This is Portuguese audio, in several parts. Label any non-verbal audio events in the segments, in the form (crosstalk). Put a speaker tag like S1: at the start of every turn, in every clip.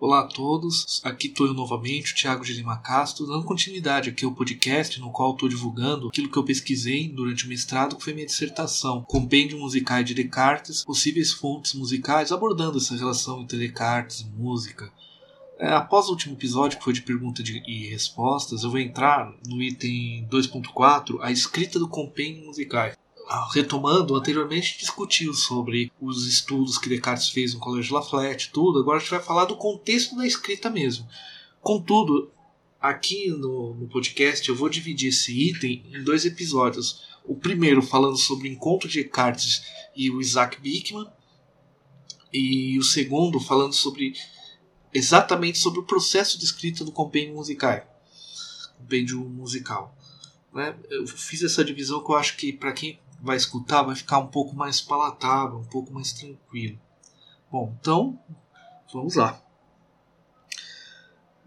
S1: Olá a todos, aqui estou eu novamente, o Thiago de Lima Castro, dando continuidade aqui ao podcast no qual estou divulgando aquilo que eu pesquisei durante o mestrado, que foi minha dissertação, Compêndio Musical de Descartes, possíveis fontes musicais, abordando essa relação entre Descartes e música. É, após o último episódio, que foi de pergunta e respostas, eu vou entrar no item 2.4, a escrita do compêndio musical. Ah, retomando, anteriormente discutiu sobre os estudos que Descartes fez no Colégio Lafayette, tudo. Agora a gente vai falar do contexto da escrita mesmo. Contudo, aqui no, no podcast eu vou dividir esse item em dois episódios. O primeiro falando sobre o encontro de Descartes e o Isaac Bickman, e o segundo falando sobre exatamente sobre o processo de escrita do compêndio musical. Compêndio musical. Né? Eu fiz essa divisão que eu acho que para quem vai escutar vai ficar um pouco mais palatável, um pouco mais tranquilo. Bom, então vamos lá.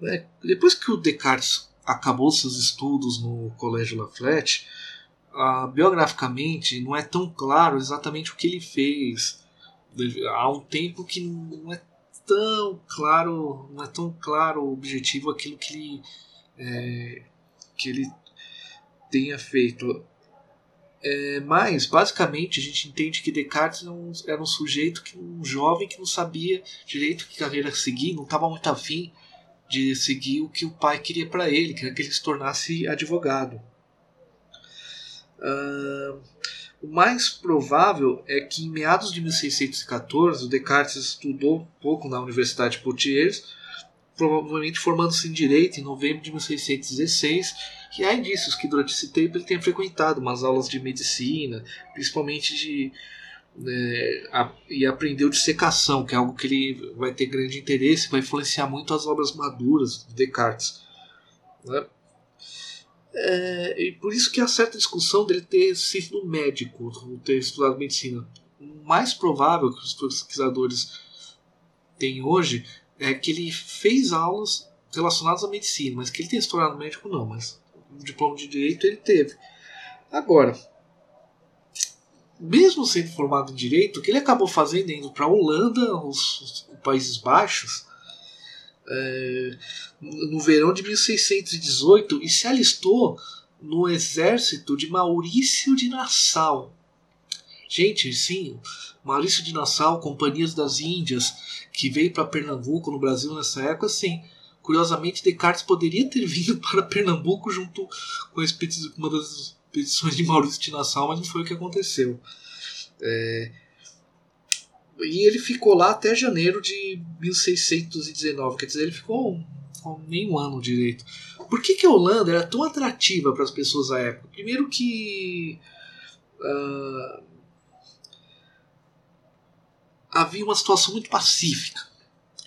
S1: É, depois que o Descartes acabou seus estudos no Colégio Lafayette, ah, biograficamente não é tão claro exatamente o que ele fez. Há um tempo que não é tão claro, não é tão claro o objetivo aquilo que ele, é, que ele tenha feito. É, mas, basicamente, a gente entende que Descartes era um, era um, sujeito, que um jovem que não sabia direito que carreira seguir, não estava muito afim de seguir o que o pai queria para ele, que era que ele se tornasse advogado. Uh, o mais provável é que em meados de 1614 o Descartes estudou um pouco na Universidade de Poitiers, provavelmente formando-se em Direito em novembro de 1616 e há indícios que durante esse tempo ele tenha frequentado umas aulas de medicina, principalmente de. Né, a, e aprendeu de secação, que é algo que ele vai ter grande interesse, vai influenciar muito as obras maduras de Descartes. Né? É, e por isso que há certa discussão dele ter sido médico, ter estudado medicina. O mais provável que os pesquisadores têm hoje é que ele fez aulas relacionadas à medicina, mas que ele tenha se tornado médico não, mas um diploma de direito ele teve. Agora, mesmo sendo formado em direito, o que ele acabou fazendo indo para a Holanda, os, os, Países Baixos, é, no verão de 1618 e se alistou no exército de Maurício de Nassau. Gente, sim, Maurício de Nassau, Companhias das Índias, que veio para Pernambuco no Brasil nessa época, sim. Curiosamente, Descartes poderia ter (laughs) vindo para Pernambuco junto com uma das expedições de Maurício de Nassau, mas não foi o que aconteceu. É... E ele ficou lá até janeiro de 1619, quer dizer, ele ficou nem um ano direito. Por que, que a Holanda era tão atrativa para as pessoas da época? Primeiro que uh, havia uma situação muito pacífica,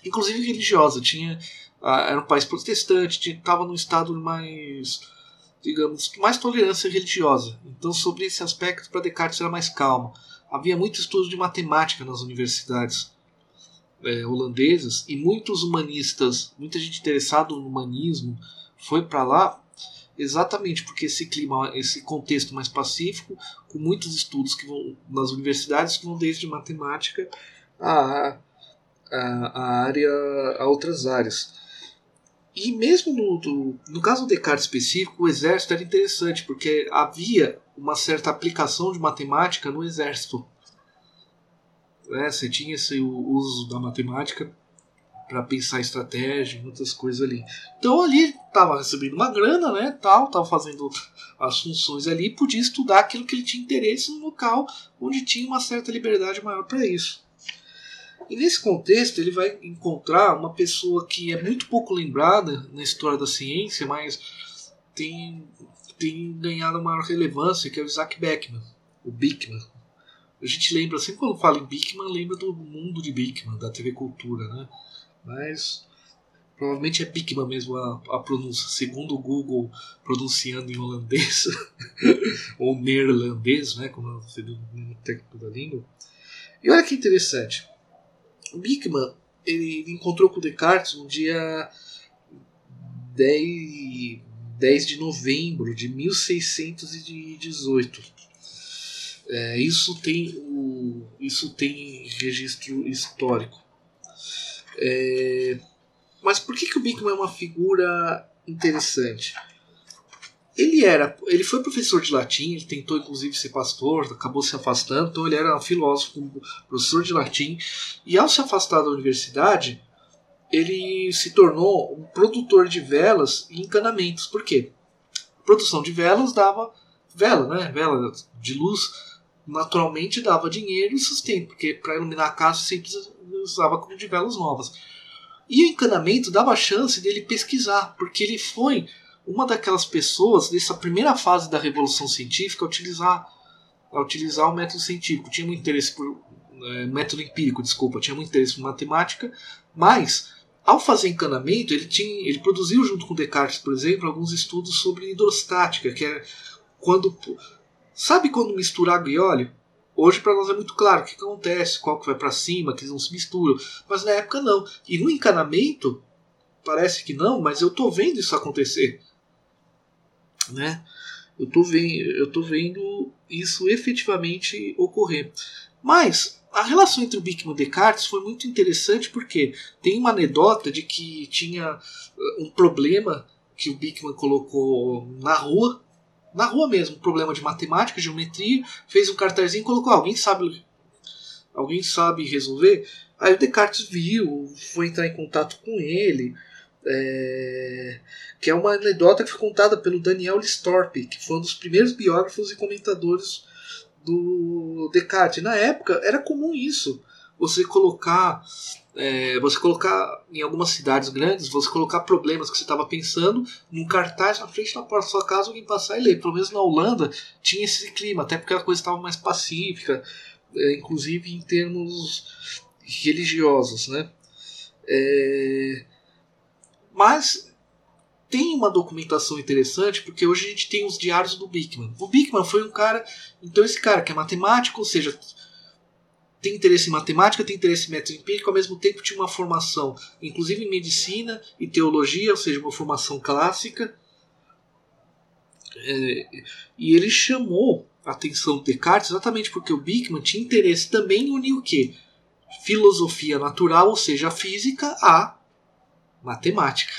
S1: inclusive religiosa. Tinha era um país protestante, estava num estado mais, digamos, mais tolerância religiosa. Então, sobre esse aspecto, para Descartes era mais calmo. Havia muito estudo de matemática nas universidades é, holandesas e muitos humanistas, muita gente interessada no humanismo foi para lá exatamente porque esse clima, esse contexto mais pacífico, com muitos estudos que vão nas universidades que vão desde matemática a, a, a área a outras áreas. E mesmo no, do, no caso do Descartes específico, o exército era interessante, porque havia uma certa aplicação de matemática no exército. É, você tinha esse uso da matemática para pensar estratégia e muitas coisas ali. Então ali estava recebendo uma grana, né, tal, estava fazendo as funções ali, podia estudar aquilo que ele tinha interesse no local onde tinha uma certa liberdade maior para isso. E nesse contexto ele vai encontrar uma pessoa que é muito pouco lembrada na história da ciência, mas tem, tem ganhado maior relevância, que é o Isaac Beckman, o Bickman. A gente lembra, sempre quando fala em Bickman, lembra do mundo de Bickman, da TV Cultura, né? Mas provavelmente é Bickman mesmo a, a pronúncia, segundo o Google pronunciando em holandês, (laughs) ou neerlandês, né? Como seria o técnico da língua. E olha que interessante. Bickman ele encontrou com Descartes no dia 10, 10 de novembro de 1618. É, isso, tem o, isso tem registro histórico. É, Mas por que, que o Bickman é uma figura interessante? Ele era, ele foi professor de latim, ele tentou inclusive ser pastor, acabou se afastando, então ele era um filósofo, professor de latim, e ao se afastar da universidade, ele se tornou um produtor de velas e encanamentos. Por quê? A produção de velas dava vela, né? Vela de luz naturalmente dava dinheiro e sustento, porque para iluminar a casa sempre usava como de velas novas. E o encanamento dava chance dele pesquisar, porque ele foi uma daquelas pessoas dessa primeira fase da revolução científica a utilizar, a utilizar o método científico. Tinha muito interesse por é, método empírico, desculpa, tinha muito interesse por matemática, mas ao fazer encanamento ele tinha, ele produziu junto com Descartes, por exemplo, alguns estudos sobre hidrostática, que é quando sabe quando mistura água e óleo Hoje para nós é muito claro o que acontece, qual que vai para cima, que eles não se misturam. Mas na época não. E no encanamento, parece que não, mas eu tô vendo isso acontecer. Né? Eu tô vendo, eu tô vendo isso efetivamente ocorrer. Mas a relação entre o Bickman e Descartes foi muito interessante porque tem uma anedota de que tinha uh, um problema que o Bickman colocou na rua na rua mesmo, problema de matemática, geometria, fez um cartazinho e colocou, alguém sabe alguém sabe resolver? Aí o Descartes viu, foi entrar em contato com ele, é, que é uma anedota que foi contada pelo Daniel Listorp, que foi um dos primeiros biógrafos e comentadores do Descartes. Na época era comum isso, você colocar é, você colocar em algumas cidades grandes, você colocar problemas que você estava pensando num cartaz na frente da porta da sua casa, alguém passar e ler. Pelo menos na Holanda tinha esse clima, até porque a coisa estava mais pacífica, é, inclusive em termos religiosos. Né? É, mas tem uma documentação interessante, porque hoje a gente tem os diários do Bickman. O Bickman foi um cara, então esse cara que é matemático, ou seja, tem interesse em matemática, tem interesse em método empírico, ao mesmo tempo tinha uma formação, inclusive em medicina e teologia, ou seja, uma formação clássica. É, e ele chamou a atenção do Descartes exatamente porque o Bickman tinha interesse também em unir o quê? Filosofia natural, ou seja, a física, a matemática.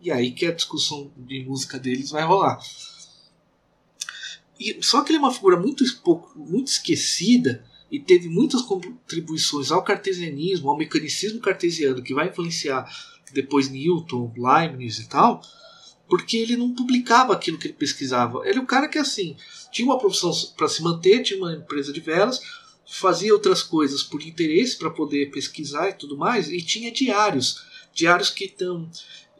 S1: E aí que a discussão de música deles vai rolar. E, só que ele é uma figura muito, muito esquecida e teve muitas contribuições ao cartesianismo, ao mecanicismo cartesiano, que vai influenciar depois Newton, Leibniz e tal, porque ele não publicava aquilo que ele pesquisava. Ele é um cara que assim tinha uma profissão para se manter, tinha uma empresa de velas, fazia outras coisas por interesse para poder pesquisar e tudo mais, e tinha diários, diários que estão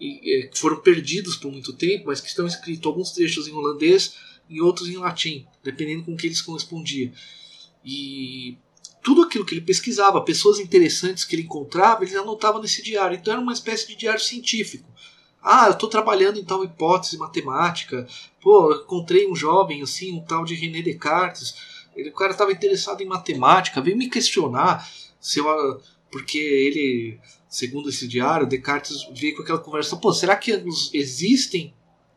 S1: é, que foram perdidos por muito tempo, mas que estão escritos alguns trechos em holandês e outros em latim, dependendo com que eles correspondiam. E tudo aquilo que ele pesquisava, pessoas interessantes que ele encontrava, ele anotava nesse diário. Então era uma espécie de diário científico. Ah, eu estou trabalhando em tal hipótese matemática. Pô, eu encontrei um jovem assim, um tal de René Descartes. Ele, o cara estava interessado em matemática, veio me questionar se eu, porque ele, segundo esse diário, Descartes veio com aquela conversa: pô, será que existem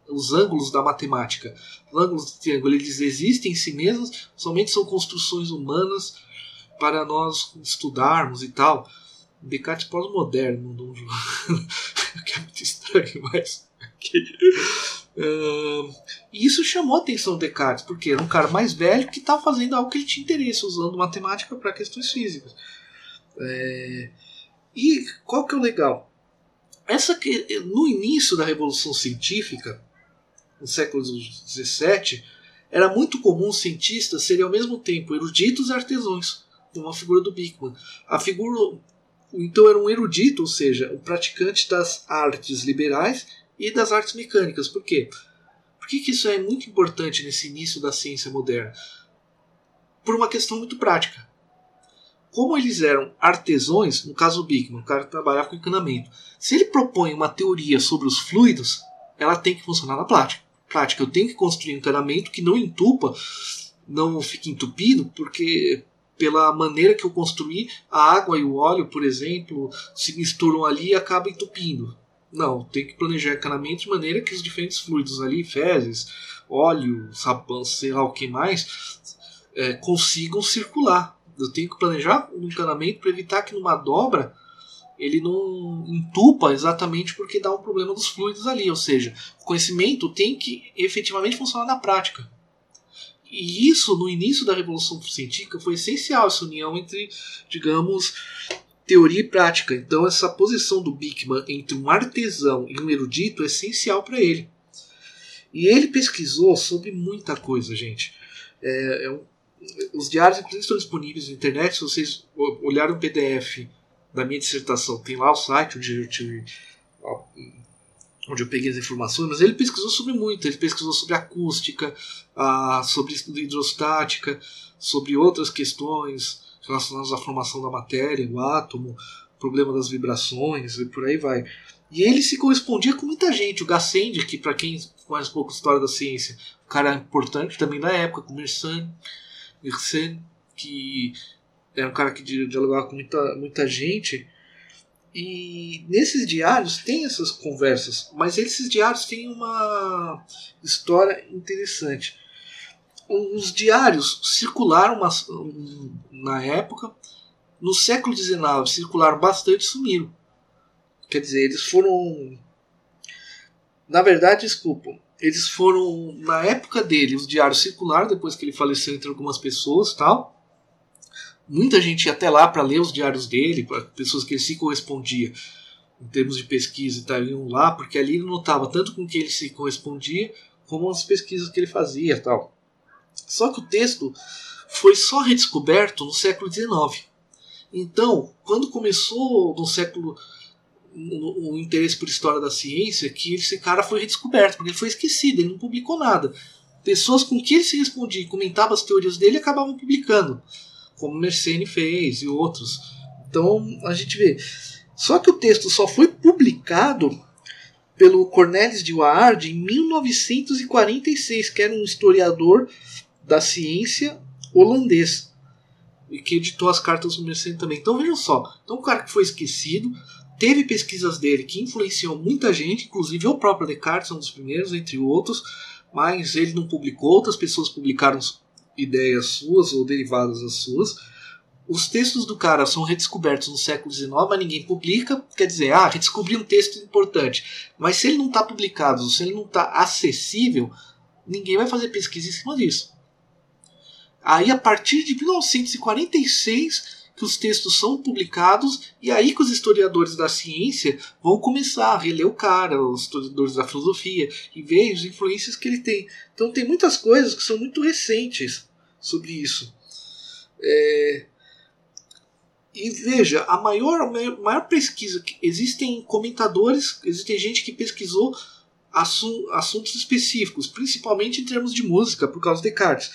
S1: os ângulos da matemática. Os ângulos do triângulo eles existem em si mesmos, somente são construções humanas para nós estudarmos e tal. Descartes pós-moderno, não... (laughs) que é muito estranho, mas. uh, isso chamou a atenção do Descartes, porque era um cara mais velho que estava fazendo algo que ele tinha interesse, usando matemática para questões físicas. É, e qual que é o legal? Essa que no início da Revolução Científica, no século XVII, era muito comum cientistas serem ao mesmo tempo eruditos e artesãos, como a figura do Bickman. A figura então era um erudito, ou seja, um praticante das artes liberais e das artes mecânicas. Por quê? Por que, que isso é muito importante nesse início da ciência moderna? Por uma questão muito prática. Como eles eram artesãos, no caso do Bickman, o cara trabalhava com encanamento, se ele propõe uma teoria sobre os fluidos, ela tem que funcionar na prática prática. Eu tenho que construir um encanamento que não entupa, não fique entupido, porque pela maneira que eu construí, a água e o óleo, por exemplo, se misturam ali e acaba entupindo. Não, tem que planejar encanamento de maneira que os diferentes fluidos ali, fezes, óleo, sabão, sei lá o que mais, é, consigam circular. Eu tenho que planejar um encanamento para evitar que numa dobra ele não entupa exatamente porque dá um problema dos fluidos ali, ou seja, o conhecimento tem que efetivamente funcionar na prática. E isso, no início da Revolução Científica, foi essencial, essa união entre, digamos, teoria e prática. Então, essa posição do Bickman entre um artesão e um erudito é essencial para ele. E ele pesquisou sobre muita coisa, gente. É, é um, os diários, estão disponíveis na internet. Se vocês olharem o PDF da minha dissertação, tem lá o site onde eu, tive, onde eu peguei as informações. Mas ele pesquisou sobre muito. Ele pesquisou sobre acústica, ah, sobre hidrostática, sobre outras questões relacionadas à formação da matéria, o átomo, o problema das vibrações e por aí vai. E ele se correspondia com muita gente. O Gassendi, que para quem conhece um pouco a história da ciência, um cara importante também da época, com Mersenne, Mersenne que era um cara que dialogava com muita, muita gente. E nesses diários tem essas conversas, mas esses diários têm uma história interessante. Os diários circularam uma, na época, no século XIX circularam bastante e sumiram. Quer dizer, eles foram. Na verdade, desculpa, eles foram. Na época dele, os diários circularam, depois que ele faleceu entre algumas pessoas tal. Muita gente ia até lá para ler os diários dele, para pessoas que ele se correspondia em termos de pesquisa e tal, iam lá, porque ali ele notava tanto com que ele se correspondia, como as pesquisas que ele fazia tal. Só que o texto foi só redescoberto no século XIX. Então, quando começou no século o, interesse por história da ciência, que esse cara foi redescoberto, porque ele foi esquecido, ele não publicou nada. Pessoas com que ele se respondia e comentava as teorias dele acabavam publicando, como Mersenne fez e outros. Então a gente vê. Só que o texto só foi publicado pelo Cornelis de Waard em 1946, que era um historiador da ciência holandês e que editou as cartas do Mersenne também. Então vejam só, então um cara que foi esquecido, teve pesquisas dele que influenciou muita gente, inclusive o próprio Descartes, um dos primeiros, entre outros, mas ele não publicou, outras pessoas publicaram ideias suas ou derivadas das suas. Os textos do cara são redescobertos no século XIX, mas ninguém publica. Quer dizer, ah, redescobri um texto importante. Mas se ele não está publicado, se ele não está acessível, ninguém vai fazer pesquisa em cima disso. Aí, a partir de 1946, que os textos são publicados, e aí que os historiadores da ciência vão começar a reler o cara, os historiadores da filosofia, e ver as influências que ele tem. Então, tem muitas coisas que são muito recentes sobre isso. É... E veja, a maior, a maior pesquisa existem comentadores, existem gente que pesquisou assuntos específicos, principalmente em termos de música, por causa de Descartes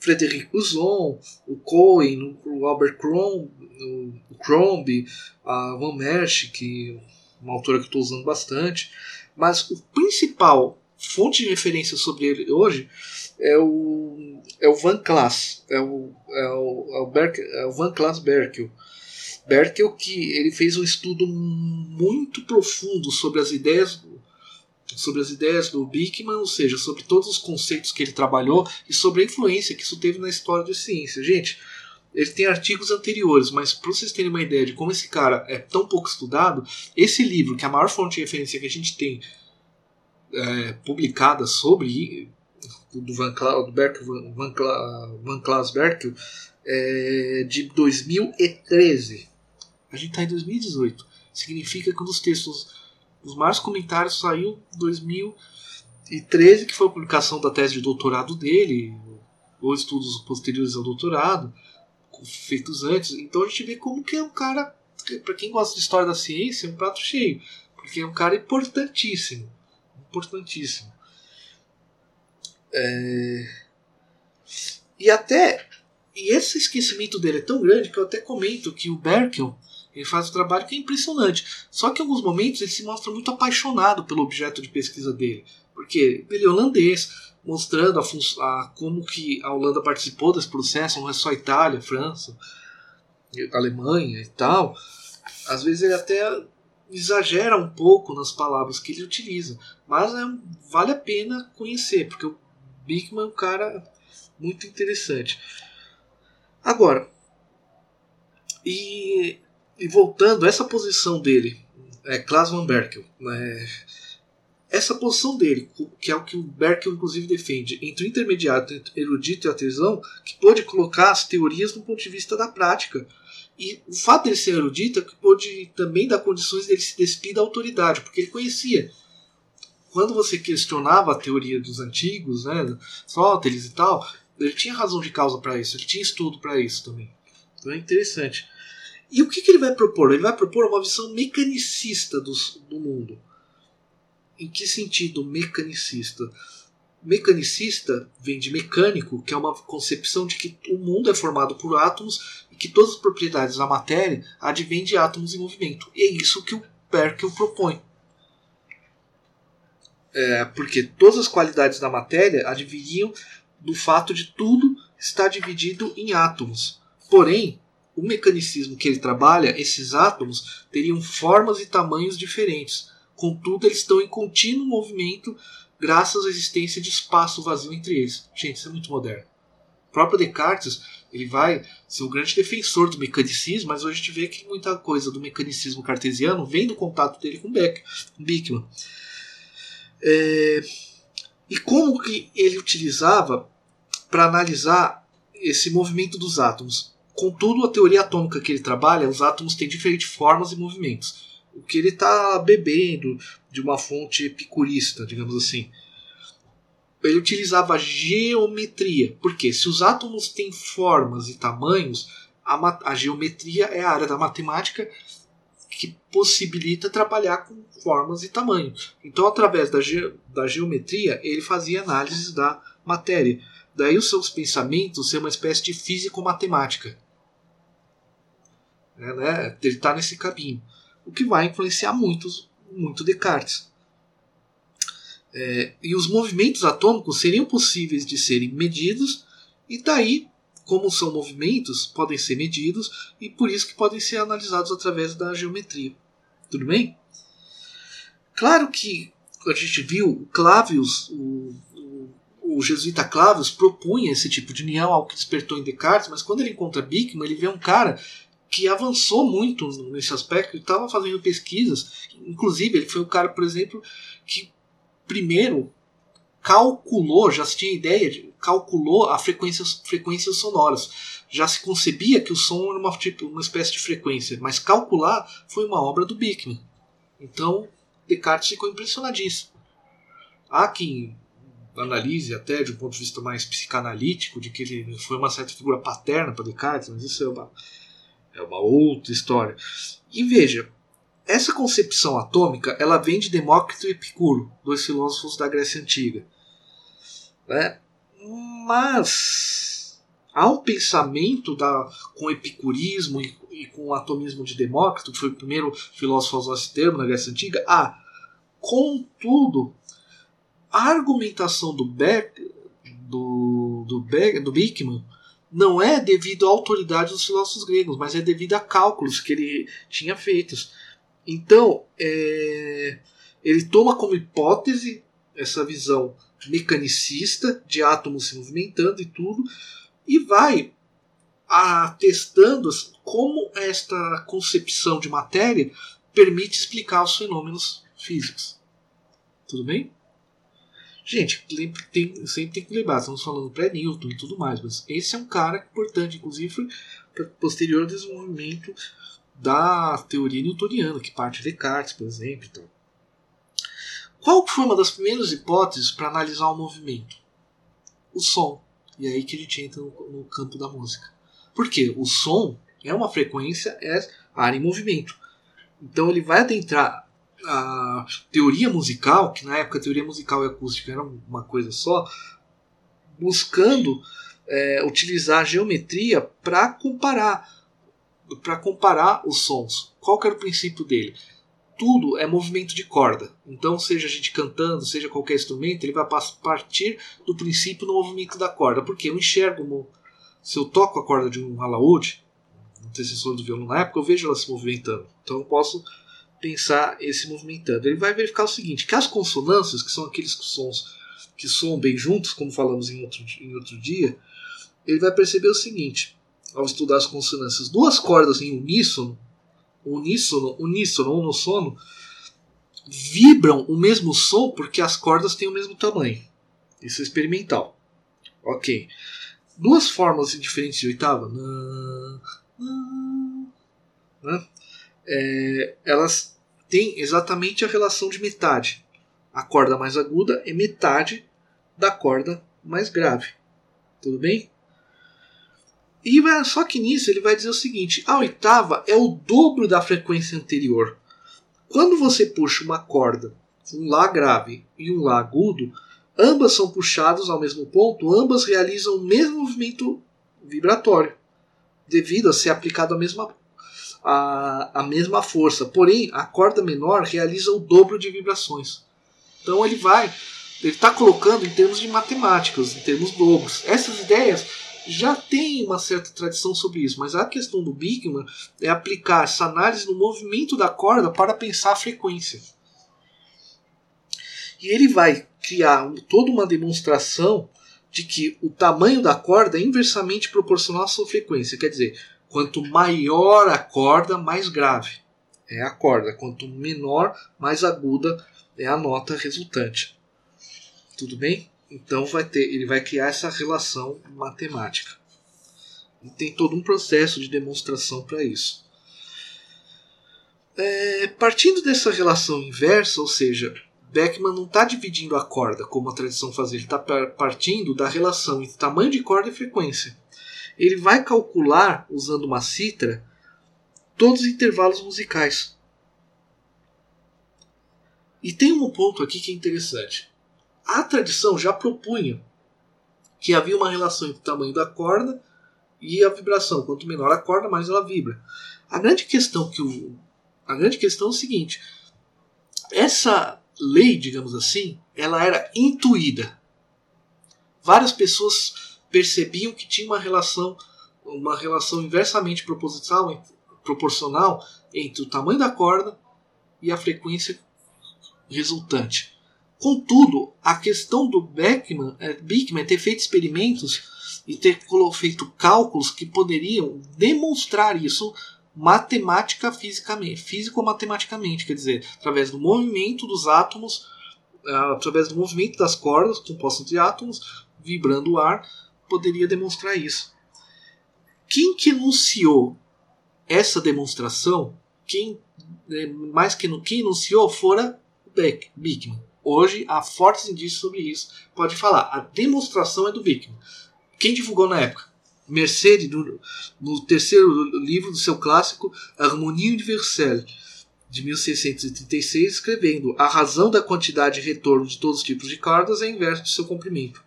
S1: Frederic Buzon, o Cohen, o Albert Crombie, o a Van Merch, que é uma autora que estou usando bastante. Mas o principal fonte de referência sobre ele hoje é o, é o Van Klaas, é o, é o, é o, Berk, é o Van Klaas Berkel. Berkel que ele fez um estudo muito profundo sobre as ideias sobre as ideias do Bickman, ou seja, sobre todos os conceitos que ele trabalhou e sobre a influência que isso teve na história da ciência. Gente, ele tem artigos anteriores, mas para vocês terem uma ideia de como esse cara é tão pouco estudado, esse livro, que é a maior fonte de referência que a gente tem é, publicada sobre do Van, Cla do Van, Cla Van Klaas Berkel, é de 2013. A gente está em 2018. Significa que um dos textos os maiores comentários saiu em 2013, que foi a publicação da tese de doutorado dele, ou estudos posteriores ao doutorado, feitos antes. Então a gente vê como que é um cara, para quem gosta de história da ciência, é um prato cheio, porque é um cara importantíssimo, importantíssimo. É... E até e esse esquecimento dele é tão grande que eu até comento que o Berkel ele faz um trabalho que é impressionante. Só que em alguns momentos ele se mostra muito apaixonado pelo objeto de pesquisa dele. Porque ele é holandês, mostrando a, a, como que a Holanda participou desse processo, não é só Itália, França, Alemanha e tal. Às vezes ele até exagera um pouco nas palavras que ele utiliza. Mas é, vale a pena conhecer, porque o Bickman é um cara muito interessante. Agora, e e voltando, essa posição dele, é, Klaas van Berkel, né, essa posição dele, que é o que o Berkel inclusive defende, entre o intermediário, entre o erudito e artesão, que pôde colocar as teorias do ponto de vista da prática. E o fato dele ser erudito é que pôde também dar condições dele se despir da autoridade, porque ele conhecia. Quando você questionava a teoria dos antigos, né, Sóteles e tal, ele tinha razão de causa para isso, ele tinha estudo para isso também. Então é interessante. E o que, que, ele vai propor? Ele vai propor uma visão mecanicista dos, do mundo. Em que sentido mecanicista? Mecanicista vem de mecânico, que é uma concepção de que o mundo é formado por átomos e que todas as propriedades da matéria advêm de átomos em movimento. E é isso que o Perkel propõe. É, porque todas as qualidades da matéria adviriam do fato de tudo estar dividido em átomos. Porém, o mecanicismo que ele trabalha, esses átomos teriam formas e tamanhos diferentes. Contudo, eles estão em contínuo movimento graças à existência de espaço vazio entre eles. Gente, isso é muito moderno. O próprio Descartes ele vai ser o grande defensor do mecanicismo, mas hoje a gente vê que muita coisa do mecanicismo cartesiano vem do contato dele com Beck, Bickman. É, e como que ele utilizava para analisar esse movimento dos átomos? Contudo, a teoria atômica que ele trabalha, os átomos têm diferentes formas e movimentos. O que ele está bebendo de uma fonte epicurista, digamos assim. Ele utilizava geometria, porque se os átomos têm formas e tamanhos, a, a geometria é a área da matemática que possibilita trabalhar com formas e tamanhos. Então, através da, ge da geometria, ele fazia análises da matéria. Daí os seus pensamentos ser uma espécie de físico-matemática. É, né? Ele está nesse caminho. O que vai influenciar muito, muito Descartes. É, e os movimentos atômicos seriam possíveis de serem medidos, e daí como são movimentos, podem ser medidos e por isso que podem ser analisados através da geometria. Tudo bem? Claro que a gente viu Clavius, o, o, o jesuíta Clavius propunha esse tipo de união, algo que despertou em Descartes, mas quando ele encontra Bickman, ele vê um cara que avançou muito nesse aspecto e estava fazendo pesquisas. Inclusive, ele foi o cara, por exemplo, que primeiro calculou, já se tinha ideia de calculou a frequências, frequências sonoras. Já se concebia que o som era uma, tipo, uma espécie de frequência, mas calcular foi uma obra do Bickman. Então, Descartes ficou impressionadíssimo. Há quem analise até de um ponto de vista mais psicanalítico, de que ele foi uma certa figura paterna para Descartes, mas isso é uma, é uma outra história. E veja, essa concepção atômica ela vem de Demócrito e Epicuro, dois filósofos da Grécia Antiga. Né? Mas há um pensamento da, com epicurismo e, e, com o atomismo de Demócrito, que foi o primeiro filósofo a usar esse termo na Grécia Antiga. Ah, contudo, a argumentação do Beck, do, do, Beck, do Bickman não é devido à autoridade dos filósofos gregos, mas é devido a cálculos que ele tinha feitos. Então, é, ele toma como hipótese essa visão mecanicista de átomos se movimentando e tudo, e vai atestando como esta concepção de matéria permite explicar os fenômenos físicos. Tudo bem? Gente, tem, sempre tem que lembrar, estamos falando pré-Newton e tudo mais, mas esse é um cara importante, inclusive foi posterior desenvolvimento da teoria newtoniana, que parte de Descartes, por exemplo. Então. Qual foi uma das primeiras hipóteses para analisar o movimento? O som. E é aí que a gente entra no, no campo da música. Por quê? O som é uma frequência, é área em movimento. Então ele vai adentrar a teoria musical, que na época a teoria musical e acústica era uma coisa só, buscando é, utilizar a geometria para comparar para comparar os sons. Qual era o princípio dele? tudo é movimento de corda. Então, seja a gente cantando, seja qualquer instrumento, ele vai partir do princípio do movimento da corda. Porque eu enxergo, se eu toco a corda de um alaúde, antecessor do violão na época, eu vejo ela se movimentando. Então, eu posso pensar esse movimentando. Ele vai verificar o seguinte: que as consonâncias, que são aqueles sons que soam bem juntos, como falamos em outro, em outro dia, ele vai perceber o seguinte: ao estudar as consonâncias, duas cordas em uníssono uníssono, uníssono ou no sono vibram o mesmo som porque as cordas têm o mesmo tamanho. Isso é experimental. Ok. Duas formas diferentes de oitava. Né? É, elas têm exatamente a relação de metade. A corda mais aguda é metade da corda mais grave. Tudo bem? E só que nisso ele vai dizer o seguinte: a oitava é o dobro da frequência anterior. Quando você puxa uma corda, um Lá grave e um Lá agudo, ambas são puxadas ao mesmo ponto, ambas realizam o mesmo movimento vibratório, devido a ser aplicado a mesma, a, a mesma força. Porém, a corda menor realiza o dobro de vibrações. Então ele vai, ele está colocando em termos de matemáticas, em termos dobros. Essas ideias já tem uma certa tradição sobre isso, mas a questão do Bigman é aplicar essa análise no movimento da corda para pensar a frequência. E ele vai criar toda uma demonstração de que o tamanho da corda é inversamente proporcional à sua frequência. Quer dizer, quanto maior a corda, mais grave é a corda. Quanto menor, mais aguda é a nota resultante. Tudo bem? Então vai ter, ele vai criar essa relação matemática. E tem todo um processo de demonstração para isso. É, partindo dessa relação inversa, ou seja, Beckman não está dividindo a corda como a tradição fazia, ele está partindo da relação entre tamanho de corda e frequência. Ele vai calcular, usando uma citra, todos os intervalos musicais. E tem um ponto aqui que é interessante a tradição já propunha que havia uma relação entre o tamanho da corda e a vibração. Quanto menor a corda, mais ela vibra. A grande questão que o, a grande questão é o seguinte: essa lei, digamos assim, ela era intuída. Várias pessoas percebiam que tinha uma relação uma relação inversamente proposital, proporcional entre o tamanho da corda e a frequência resultante. Contudo, a questão do Beckman, é, Beckman ter feito experimentos e ter feito cálculos que poderiam demonstrar isso matemática fisicamente, físico-matematicamente, quer dizer, através do movimento dos átomos, ah, através do movimento das cordas compostas de átomos, vibrando o ar, poderia demonstrar isso. Quem que enunciou essa demonstração, quem é, mais que quem enunciou fora Beck, Beckman. Hoje há fortes indícios sobre isso. Pode falar, a demonstração é do Bickman. Quem divulgou na época? Mercedes, no, no terceiro livro do seu clássico Harmonie Universelle, de 1636, escrevendo: A razão da quantidade de retorno de todos os tipos de cordas é inversa de seu comprimento.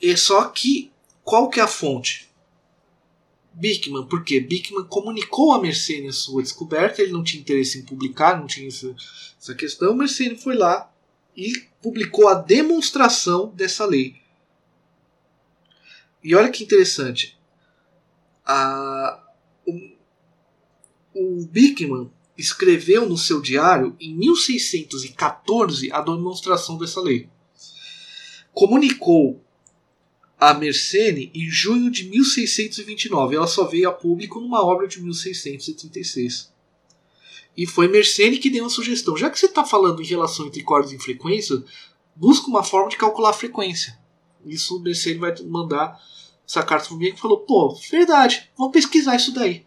S1: E só que, qual que é a fonte? Bickman, porque Bickman comunicou a Mercedes a sua descoberta, ele não tinha interesse em publicar, não tinha essa, essa questão. Mercedes foi lá e publicou a demonstração dessa lei. E olha que interessante, a, o, o Bickman escreveu no seu diário em 1614 a demonstração dessa lei. Comunicou a Mersenne em junho de 1629. Ela só veio a público numa obra de 1636. E foi Mersenne que deu uma sugestão. Já que você está falando em relação entre cordas e frequência, busca uma forma de calcular a frequência. Isso o Mersenne vai mandar essa carta para mim que falou: pô, verdade, vamos pesquisar isso daí.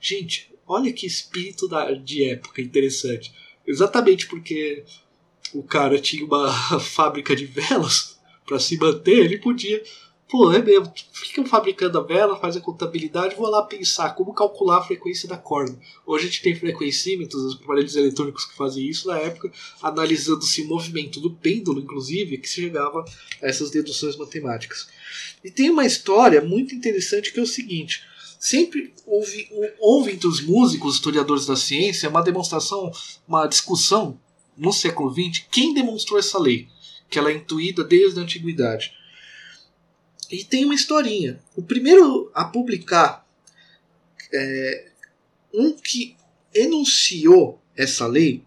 S1: Gente, olha que espírito da, de época interessante. Exatamente porque o cara tinha uma (laughs) fábrica de velas para se manter, ele podia Pô, é mesmo. Ficam fabricando a vela, faz a contabilidade, vou lá pensar como calcular a frequência da corda. Hoje a gente tem frequencímetros, os aparelhos eletrônicos que fazem isso na época, analisando-se o movimento do pêndulo, inclusive, que se chegava a essas deduções matemáticas. E tem uma história muito interessante que é o seguinte: sempre houve, houve entre os músicos, historiadores da ciência, uma demonstração, uma discussão no século XX, quem demonstrou essa lei, que ela é intuída desde a antiguidade. E tem uma historinha. O primeiro a publicar é, um que enunciou essa lei,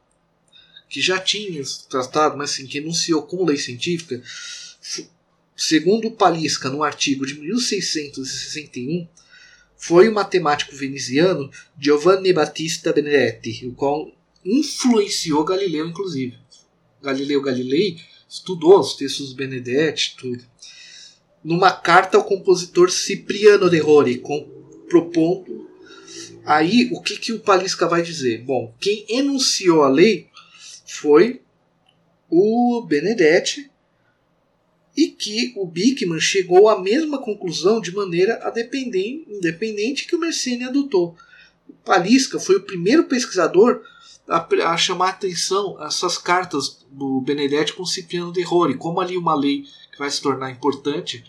S1: que já tinha tratado, mas assim, que enunciou como lei científica, segundo Palisca, no artigo de 1661, foi o matemático veneziano Giovanni Battista Benedetti, o qual influenciou Galileu, inclusive. Galileu Galilei estudou os textos do Benedetti, tudo. Numa carta ao compositor Cipriano de Rori, com, propondo. Aí, o que, que o Palisca vai dizer? Bom, quem enunciou a lei foi o Benedetti e que o Bickman chegou à mesma conclusão de maneira independente que o Mersenne adotou. O Palisca foi o primeiro pesquisador a, a chamar a atenção essas cartas do Benedetti com Cipriano de Rori, como ali uma lei que vai se tornar importante,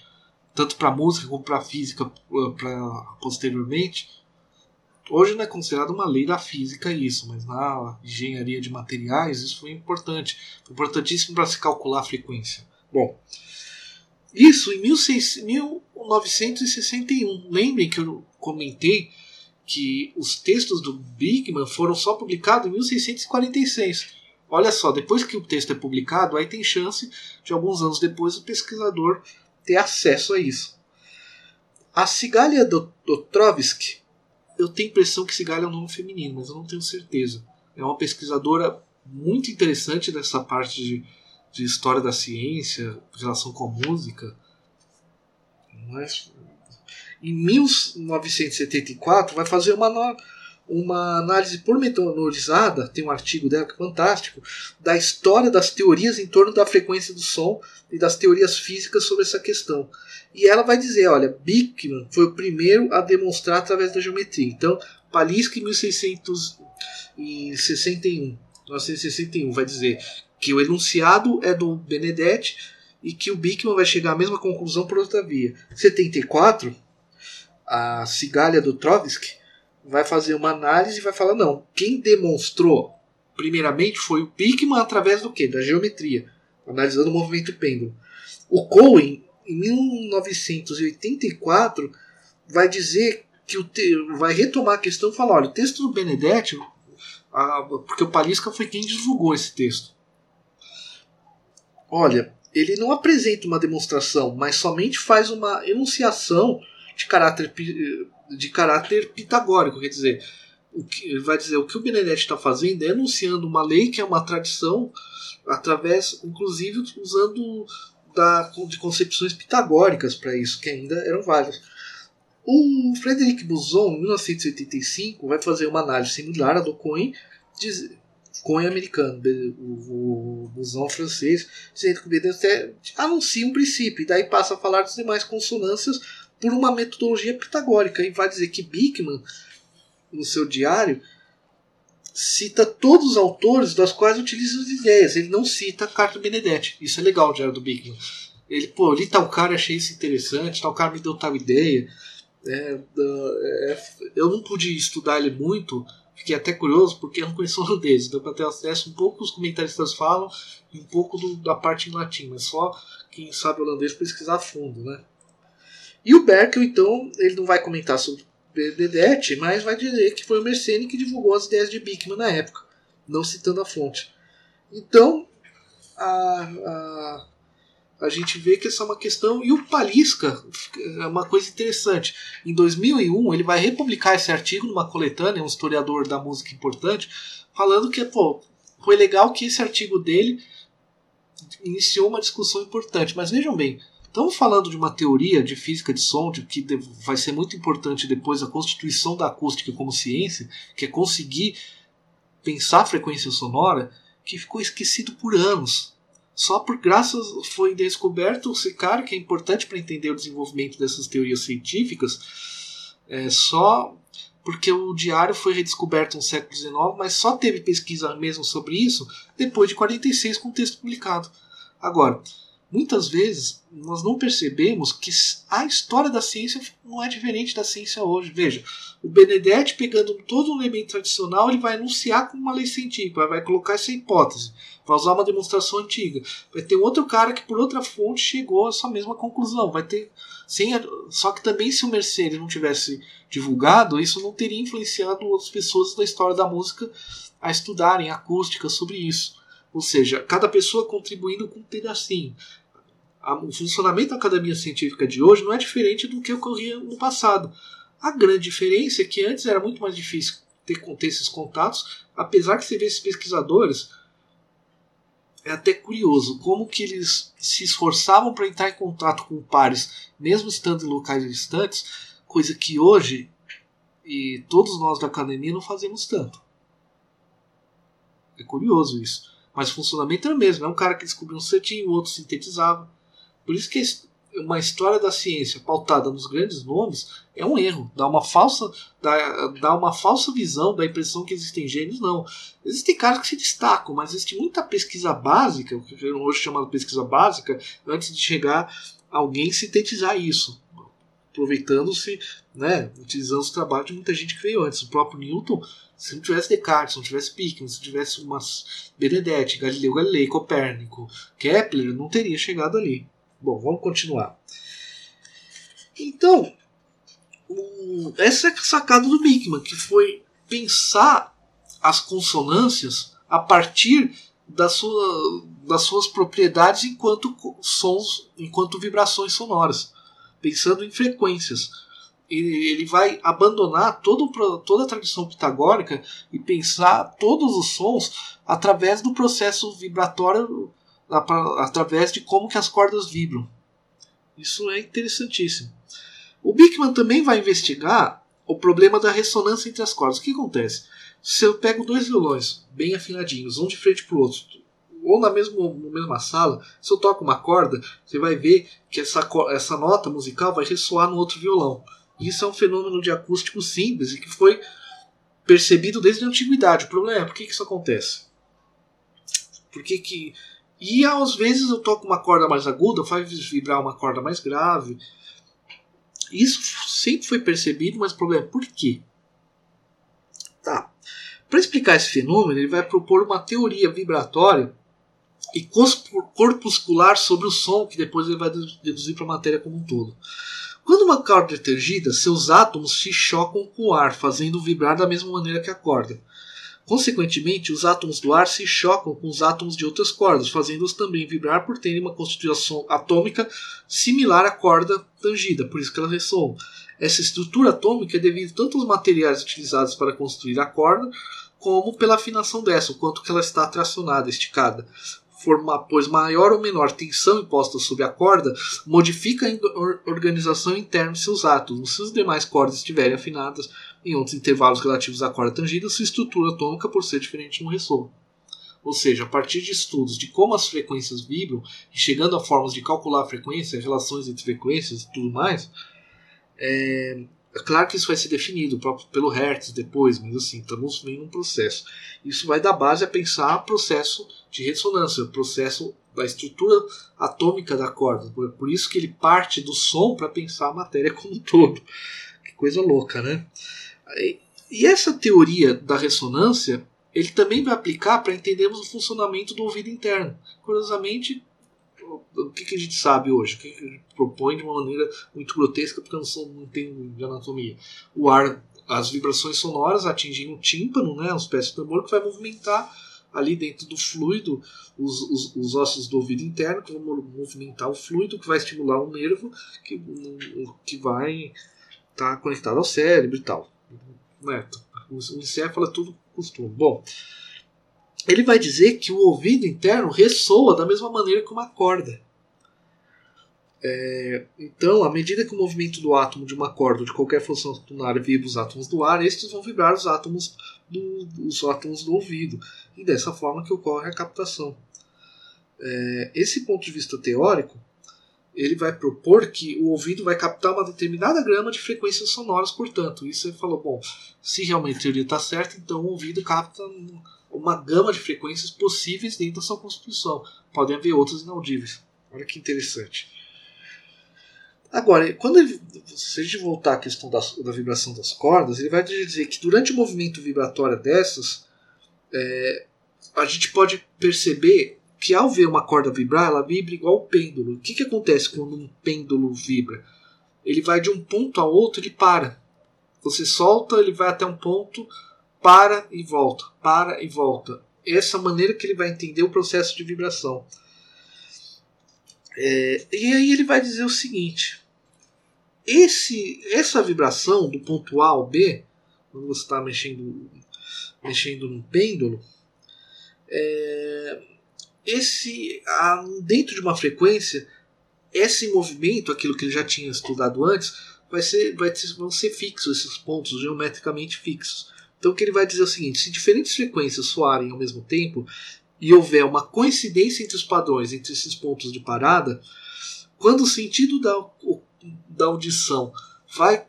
S1: tanto para música como para física pra, posteriormente. Hoje não é considerado uma lei da física isso, mas na engenharia de materiais isso foi importante. Foi importantíssimo para se calcular a frequência. Bom, isso em 1961. Lembrem que eu comentei que os textos do Bigman foram só publicados em 1646. Olha só, depois que o texto é publicado, aí tem chance de alguns anos depois o pesquisador ter acesso a isso. A Cigalia Dotrovsky, eu tenho a impressão que Cigalia é um nome feminino, mas eu não tenho certeza. É uma pesquisadora muito interessante dessa parte de, de história da ciência, relação com a música. Mas em 1974, vai fazer uma, uma análise pormenorizada, tem um artigo dela que é fantástico, da história das teorias em torno da frequência do som e das teorias físicas sobre essa questão. E ela vai dizer, olha, Bickman foi o primeiro a demonstrar através da geometria. Então, Palinsky em 1661, 1961 vai dizer que o enunciado é do Benedetti e que o Bickman vai chegar à mesma conclusão por outra via. 74 a cigalha do Trotsky vai fazer uma análise e vai falar: não, quem demonstrou primeiramente foi o Pickman através do quê? Da geometria, analisando o movimento pêndulo. O Cohen, em 1984, vai dizer que o te... vai retomar a questão e falar: olha, o texto do Benedetti, a... porque o Palisca foi quem divulgou esse texto. Olha, ele não apresenta uma demonstração, mas somente faz uma enunciação de caráter, de caráter pitagórico, quer dizer, o que, vai dizer o que o Benedetti está fazendo é enunciando uma lei que é uma tradição através, inclusive usando da, de concepções pitagóricas para isso, que ainda eram válidas. O Frederic Buzon, em 1985, vai fazer uma análise similar à do Cohen, diz, Cohen americano, o, o Buzon francês, dizendo que o Benedetti anuncia um princípio, e daí passa a falar das demais consonâncias por uma metodologia pitagórica. E vai dizer que Bickman, no seu diário, cita todos os autores das quais utiliza as ideias. Ele não cita Carta Benedetti. Isso é legal, o diário do Bickman. Ele, pô, li tal cara achei isso interessante, tal cara me deu tal ideia. É, é, eu não pude estudar ele muito, fiquei até curioso porque eu não conheço holandês, então para ter acesso um pouco os comentaristas falam e um pouco do, da parte em latim, mas só quem sabe holandês pesquisar a fundo, né? E o Berkel, então, ele não vai comentar sobre Benedetti, mas vai dizer que foi o Mersenne que divulgou as ideias de Bickman na época, não citando a fonte. Então, a, a, a gente vê que essa é uma questão. E o Palisca é uma coisa interessante. Em 2001, ele vai republicar esse artigo numa coletânea, um historiador da música importante, falando que pô, foi legal que esse artigo dele iniciou uma discussão importante. Mas vejam bem, Estamos falando de uma teoria de física de som de que vai ser muito importante depois a constituição da acústica como ciência, que é conseguir pensar a frequência sonora, que ficou esquecido por anos. Só por graças foi descoberto esse cara que é importante para entender o desenvolvimento dessas teorias científicas, é só porque o diário foi redescoberto no século XIX, mas só teve pesquisa mesmo sobre isso depois de 46 com o texto publicado. Agora, muitas vezes nós não percebemos que a história da ciência não é diferente da ciência hoje. Veja, o Benedetti pegando todo um elemento tradicional, ele vai anunciar como uma lei científica, vai colocar essa hipótese, vai usar uma demonstração antiga. Vai ter outro cara que por outra fonte chegou a essa mesma conclusão. Vai ter sem só que também se o Mercedes não tivesse divulgado, isso não teria influenciado outras pessoas da história da música a estudarem acústica sobre isso. Ou seja, cada pessoa contribuindo com um pedacinho. O funcionamento da academia científica de hoje não é diferente do que ocorria no passado. A grande diferença é que antes era muito mais difícil ter, ter esses contatos, apesar que você vê esses pesquisadores, é até curioso como que eles se esforçavam para entrar em contato com pares, mesmo estando em locais distantes, coisa que hoje e todos nós da academia não fazemos tanto. É curioso isso. Mas o funcionamento era o mesmo. É um cara que descobriu um certinho, o outro sintetizava. Por isso que uma história da ciência pautada nos grandes nomes é um erro. Dá uma falsa, dá, dá uma falsa visão da impressão que existem gênios, não. Existem caras que se destacam, mas existe muita pesquisa básica, o que hoje chamado pesquisa básica, antes de chegar alguém sintetizar isso. Aproveitando-se, né, utilizando os trabalhos de muita gente que veio antes. O próprio Newton, se não tivesse Descartes, se não tivesse Pickens, se tivesse umas Benedetti, Galileu Galilei, Copérnico, Kepler, não teria chegado ali. Bom, vamos continuar. Então, o, essa é a sacada do Bickman, que foi pensar as consonâncias a partir da sua, das suas propriedades enquanto sons, enquanto vibrações sonoras, pensando em frequências. Ele, vai abandonar todo, toda a tradição pitagórica e pensar todos os sons através do processo vibratório através de como que as cordas vibram. Isso é interessantíssimo. O Bickman também vai investigar o problema da ressonância entre as cordas. O que acontece? Se eu pego dois violões bem afinadinhos, um de frente para o outro, ou na, mesma na mesma sala, se eu toco uma corda, você vai ver que essa, essa nota musical vai ressoar no outro violão. Isso é um fenômeno de acústico simples e que foi percebido desde a antiguidade. O problema é por que, que isso acontece? Por que, que e às vezes eu toco uma corda mais aguda, faz vibrar uma corda mais grave. Isso sempre foi percebido, mas o problema é por quê? Tá. Para explicar esse fenômeno, ele vai propor uma teoria vibratória e corpuscular sobre o som, que depois ele vai deduzir para a matéria como um todo. Quando uma corda é tangida, seus átomos se chocam com o ar, fazendo vibrar da mesma maneira que a corda. Consequentemente, os átomos do ar se chocam com os átomos de outras cordas, fazendo-os também vibrar por terem uma constituição atômica similar à corda tangida, por isso que elas ressoam. Essa estrutura atômica é devido tanto aos materiais utilizados para construir a corda, como pela afinação dessa, o quanto que ela está tracionada, esticada. Forma, pois maior ou menor tensão imposta sobre a corda modifica a organização interna de seus átomos. Se as demais cordas estiverem afinadas, em outros intervalos relativos à corda tangida, sua estrutura atômica por ser diferente no ressolo. Ou seja, a partir de estudos de como as frequências vibram e chegando a formas de calcular a frequência, relações entre frequências e tudo mais, é, é claro que isso vai ser definido pelo Hertz depois, mas assim, estamos vendo um processo. Isso vai dar base a pensar processo de ressonância, processo da estrutura atômica da corda. Por isso que ele parte do som para pensar a matéria como um todo. Que coisa louca, né? E essa teoria da ressonância ele também vai aplicar para entendermos o funcionamento do ouvido interno. Curiosamente, o que, a gente sabe hoje? O que, gente propõe de uma maneira muito grotesca, porque não, não tenho de anatomia. O ar, as vibrações sonoras atingem o tímpano, né, uma espécie de tambor que vai movimentar ali dentro do fluido os, os, os, ossos do ouvido interno, que vão movimentar o fluido, que vai estimular o nervo, que, que vai estar tá conectado ao cérebro e tal neto. O encéfalo é tudo costume. Bom, ele vai dizer que o ouvido interno ressoa da mesma maneira que uma corda. É, então, à medida que o movimento do átomo de uma corda ou de qualquer função tunária vibra os átomos do ar, estes vão vibrar os átomos do, os átomos do ouvido. E dessa forma que ocorre a captação. É, esse ponto de vista teórico ele vai propor que o ouvido vai captar uma determinada grama de frequências sonoras, portanto. Isso ele falou, bom, se realmente a teoria está certa, então o ouvido capta uma gama de frequências possíveis dentro da sua constituição. Podem haver outras inaudíveis. Olha que interessante. Agora, quando ele, se a gente voltar à questão da, da, vibração das cordas, ele vai dizer que durante o movimento vibratório dessas, é, a gente pode perceber que ao ver uma corda vibrar, ela vibra igual o pêndulo. O que, que acontece quando um pêndulo vibra? Ele vai de um ponto a outro, ele para. Você solta, ele vai até um ponto, para e volta, para e volta. Essa maneira que ele vai entender o processo de vibração. É, e aí ele vai dizer o seguinte: esse, essa vibração do ponto A ao B, quando você está mexendo, mexendo no pêndulo, é, esse dentro de uma frequência, esse movimento, aquilo que ele já tinha estudado antes, vai ser, vai ter, vão ser fixos esses pontos geometricamente fixos. Então o que ele vai dizer é o seguinte: se diferentes frequências soarem ao mesmo tempo e houver uma coincidência entre os padrões entre esses pontos de parada, quando o sentido da, da audição vai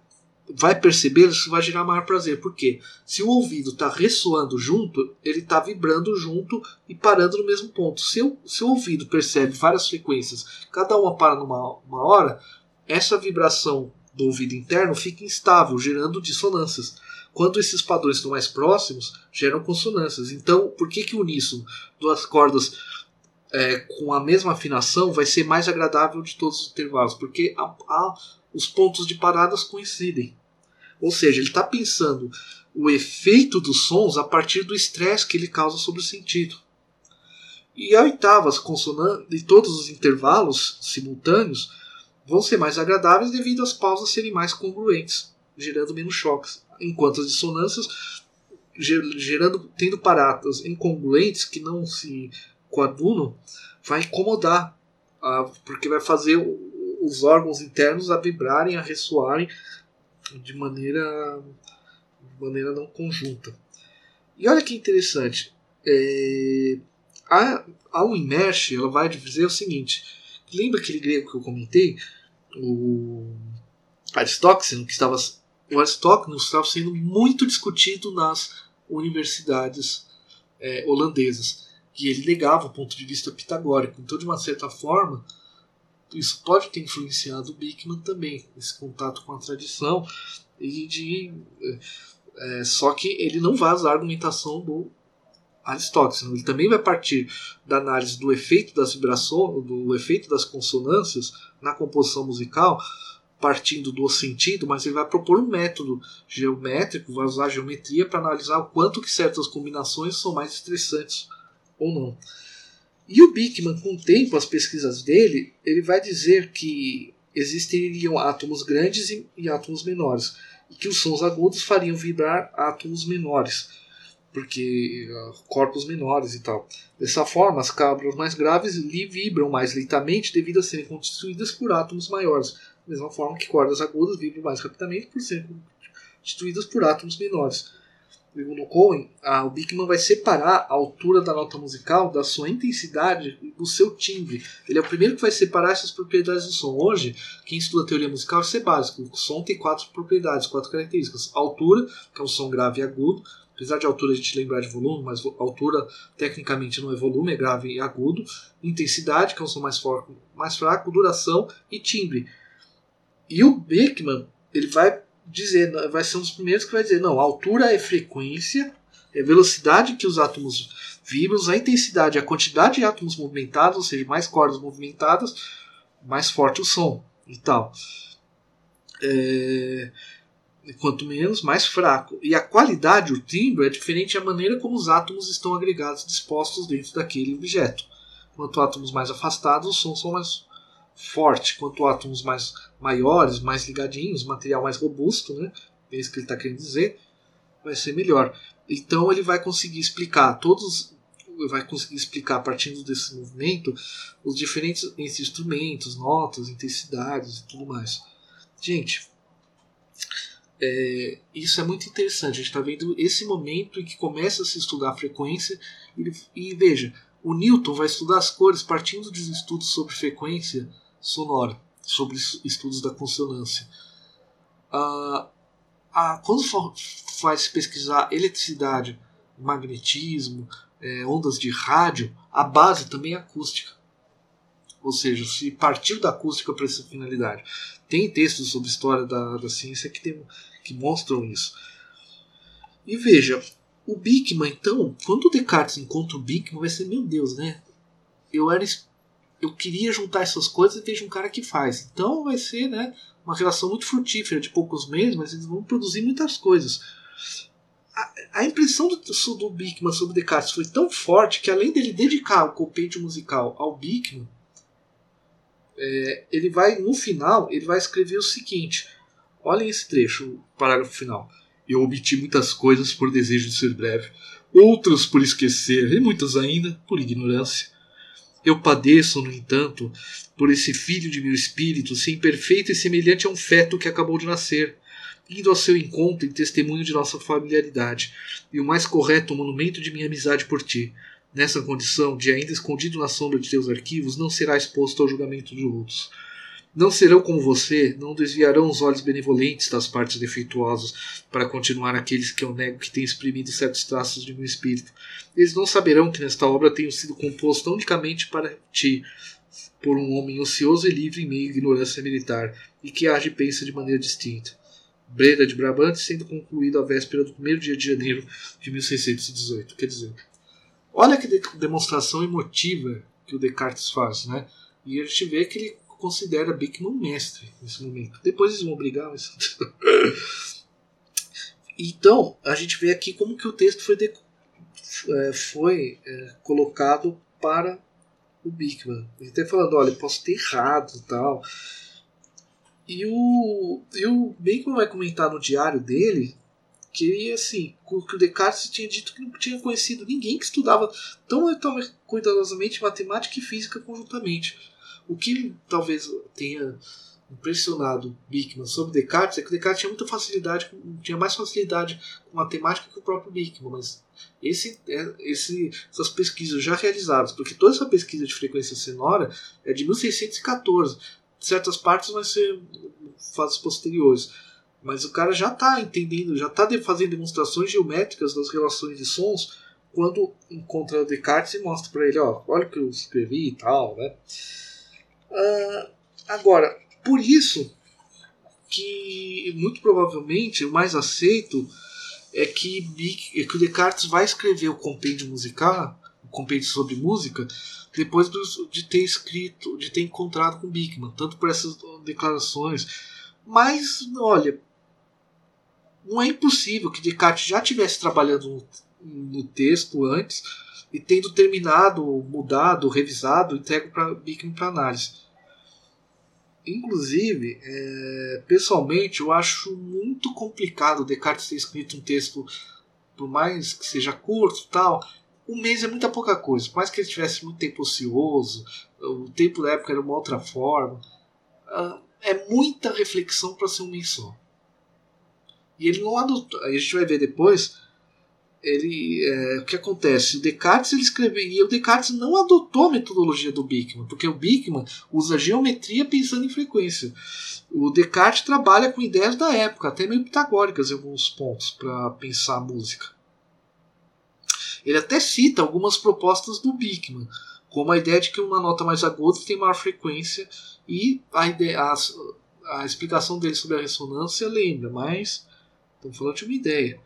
S1: vai perceber, isso vai gerar maior prazer. Porque se o ouvido está ressoando junto, ele está vibrando junto e parando no mesmo ponto. Se o, se o ouvido percebe várias frequências, cada uma para numa uma hora, essa vibração do ouvido interno fica instável, gerando dissonâncias. Quando esses padrões estão mais próximos, geram consonâncias. Então, por que, que o uníssono, duas cordas é, com a mesma afinação, vai ser mais agradável de todos os intervalos? Porque a, a, os pontos de paradas coincidem. Ou seja, ele está pensando o efeito dos sons a partir do estresse que ele causa sobre o sentido. E a oitava, as consonantes e todos os intervalos simultâneos vão ser mais agradáveis devido às pausas serem mais congruentes, gerando menos choques, enquanto as dissonâncias gerando tendo paradas incongruentes que não se coadunam vai incomodar, porque vai fazer os órgãos internos a vibrarem, a ressoarem de maneira, de maneira não conjunta. E olha que interessante, é, a, a Winmesh ela vai dizer o seguinte, lembra aquele grego que eu comentei, o Aristóxeno, que estava o Aristóteles estava sendo muito discutido nas universidades é, holandesas e ele negava o ponto de vista pitagórico. Então, de uma certa forma, isso pode ter influenciado o Bickman também, esse contato com a tradição e de é, só que ele não usar a argumentação do Aristóteles, ele também vai partir da análise do efeito das vibrações, do efeito das consonâncias na composição musical, partindo do sentido, mas ele vai propor um método geométrico, vai usar geometria para analisar o quanto que certas combinações são mais estressantes ou não. E o Bickman, com o tempo, as pesquisas dele, ele vai dizer que existiriam átomos grandes e, e átomos menores, e que os sons agudos fariam vibrar átomos menores, porque uh, corpos menores e tal. Dessa forma, as cabras mais graves vibram mais lentamente devido a serem constituídas por átomos maiores, mesma forma que cordas agudas vibram mais rapidamente por serem constituídas por átomos menores segundo Cohen, a, o Bickman vai separar a altura da nota musical da sua intensidade e do seu timbre. Ele é o primeiro que vai separar essas propriedades do som. Hoje, quem estuda teoria musical, isso é básico. O som tem quatro propriedades, quatro características. Altura, que é um som grave e agudo. Apesar de altura a gente lembrar de volume, mas altura tecnicamente não é volume, é grave e agudo. Intensidade, que é um som mais, mais fraco. Duração e timbre. E o Bickman ele vai dizer, vai ser um dos primeiros que vai dizer, não, altura é frequência, é velocidade que os átomos vibram, a intensidade a quantidade de átomos movimentados, ou seja, mais cordas movimentadas, mais forte o som e tal. É, quanto menos, mais fraco. E a qualidade, o timbre, é diferente da maneira como os átomos estão agregados dispostos dentro daquele objeto. Quanto átomos mais afastados, os sons são mais fortes. Quanto átomos mais maiores, mais ligadinhos, material mais robusto, né? É isso que ele está querendo dizer, vai ser melhor. Então ele vai conseguir explicar todos, vai conseguir explicar partindo desse movimento os diferentes instrumentos, notas, intensidades e tudo mais. Gente, é, isso é muito interessante. A gente está vendo esse momento em que começa a se estudar a frequência e, e veja, o Newton vai estudar as cores partindo dos estudos sobre frequência sonora sobre estudos da consonância. Ah, ah, quando faz pesquisar eletricidade, magnetismo, é, ondas de rádio, a base também é acústica. Ou seja, se partiu da acústica para essa finalidade. Tem textos sobre história da, da ciência que, tem, que mostram isso. E veja, o Bickman, então, quando o Descartes encontra o Bickman, vai ser, meu Deus, né? Eu era eu queria juntar essas coisas e vejo um cara que faz. Então vai ser né, uma relação muito frutífera de poucos meses, mas eles vão produzir muitas coisas. A, a impressão do, do Bickman sobre Descartes foi tão forte que além dele dedicar o compêndio musical ao Bickman, é, ele vai, no final, ele vai escrever o seguinte: olhem esse trecho, o parágrafo final. Eu obti muitas coisas por desejo de ser breve, outras por esquecer, e muitas ainda por ignorância. Eu padeço, no entanto, por esse filho de meu espírito, sem perfeito e semelhante a um feto que acabou de nascer, indo ao seu encontro em testemunho de nossa familiaridade, e o mais correto monumento de minha amizade por ti. Nessa condição, de ainda escondido na sombra de teus arquivos, não será exposto ao julgamento de outros. Não serão como você, não desviarão os olhos benevolentes das partes defeituosas para continuar aqueles que eu nego que têm exprimido certos traços de meu espírito. Eles não saberão que nesta obra tenho sido composto unicamente para ti, por um homem ocioso e livre em meio à ignorância militar, e que age e pensa de maneira distinta. Breda de Brabante sendo concluído à véspera do primeiro dia de janeiro de 1618. Quer dizer, olha que demonstração emotiva que o Descartes faz, né? E a gente vê que ele considera Beckman um mestre nesse momento. Depois eles vão brigar, mas. (laughs) então, a gente vê aqui como que o texto foi, de... É, foi é, colocado para o Bickman. Ele está falando, olha, posso ter errado e tal. E o, e o vai comentar no diário dele que assim, que o Descartes tinha dito que não tinha conhecido ninguém que estudava tão, tão cuidadosamente matemática e física conjuntamente. O que talvez tenha impressionado Bickman sobre Descartes é que Descartes tinha muita facilidade, tinha mais facilidade com matemática que o próprio Bickman, mas esse, é, esse, essas pesquisas já realizadas, porque toda essa pesquisa de frequência sonora é de 1614, certas partes vão ser fases posteriores, mas o cara já está entendendo, já está fazendo demonstrações geométricas das relações de sons quando encontra Descartes e mostra para ele, ó, olha o que eu escrevi e tal, né? Uh, agora, por isso que muito provavelmente o mais aceito é que, é que o Descartes vai escrever o compêndio musical, o compêndio sobre música, depois de ter escrito, de ter encontrado com Bickman, tanto por essas declarações. Mas, olha, não é impossível que Descartes já estivesse trabalhando no, no texto antes e tendo terminado, mudado, revisado, entregue para Bickman para análise. Inclusive, é, pessoalmente, eu acho muito complicado Descartes ter escrito um texto, por mais que seja curto tal. Um mês é muita pouca coisa. Por mais que ele tivesse muito tempo ocioso, o tempo da época era uma outra forma. Uh, é muita reflexão para ser um mês só. E ele não adotou. A gente vai ver depois ele, é, o que acontece? Descartes ele escreveu e o Descartes não adotou a metodologia do Bickman, porque o Bickman usa geometria pensando em frequência. O Descartes trabalha com ideias da época, até meio pitagóricas em alguns pontos para pensar a música. Ele até cita algumas propostas do Bickman, como a ideia de que uma nota mais aguda tem maior frequência e a, ideia, a, a explicação dele sobre a ressonância lembra, mas estamos falando de uma ideia.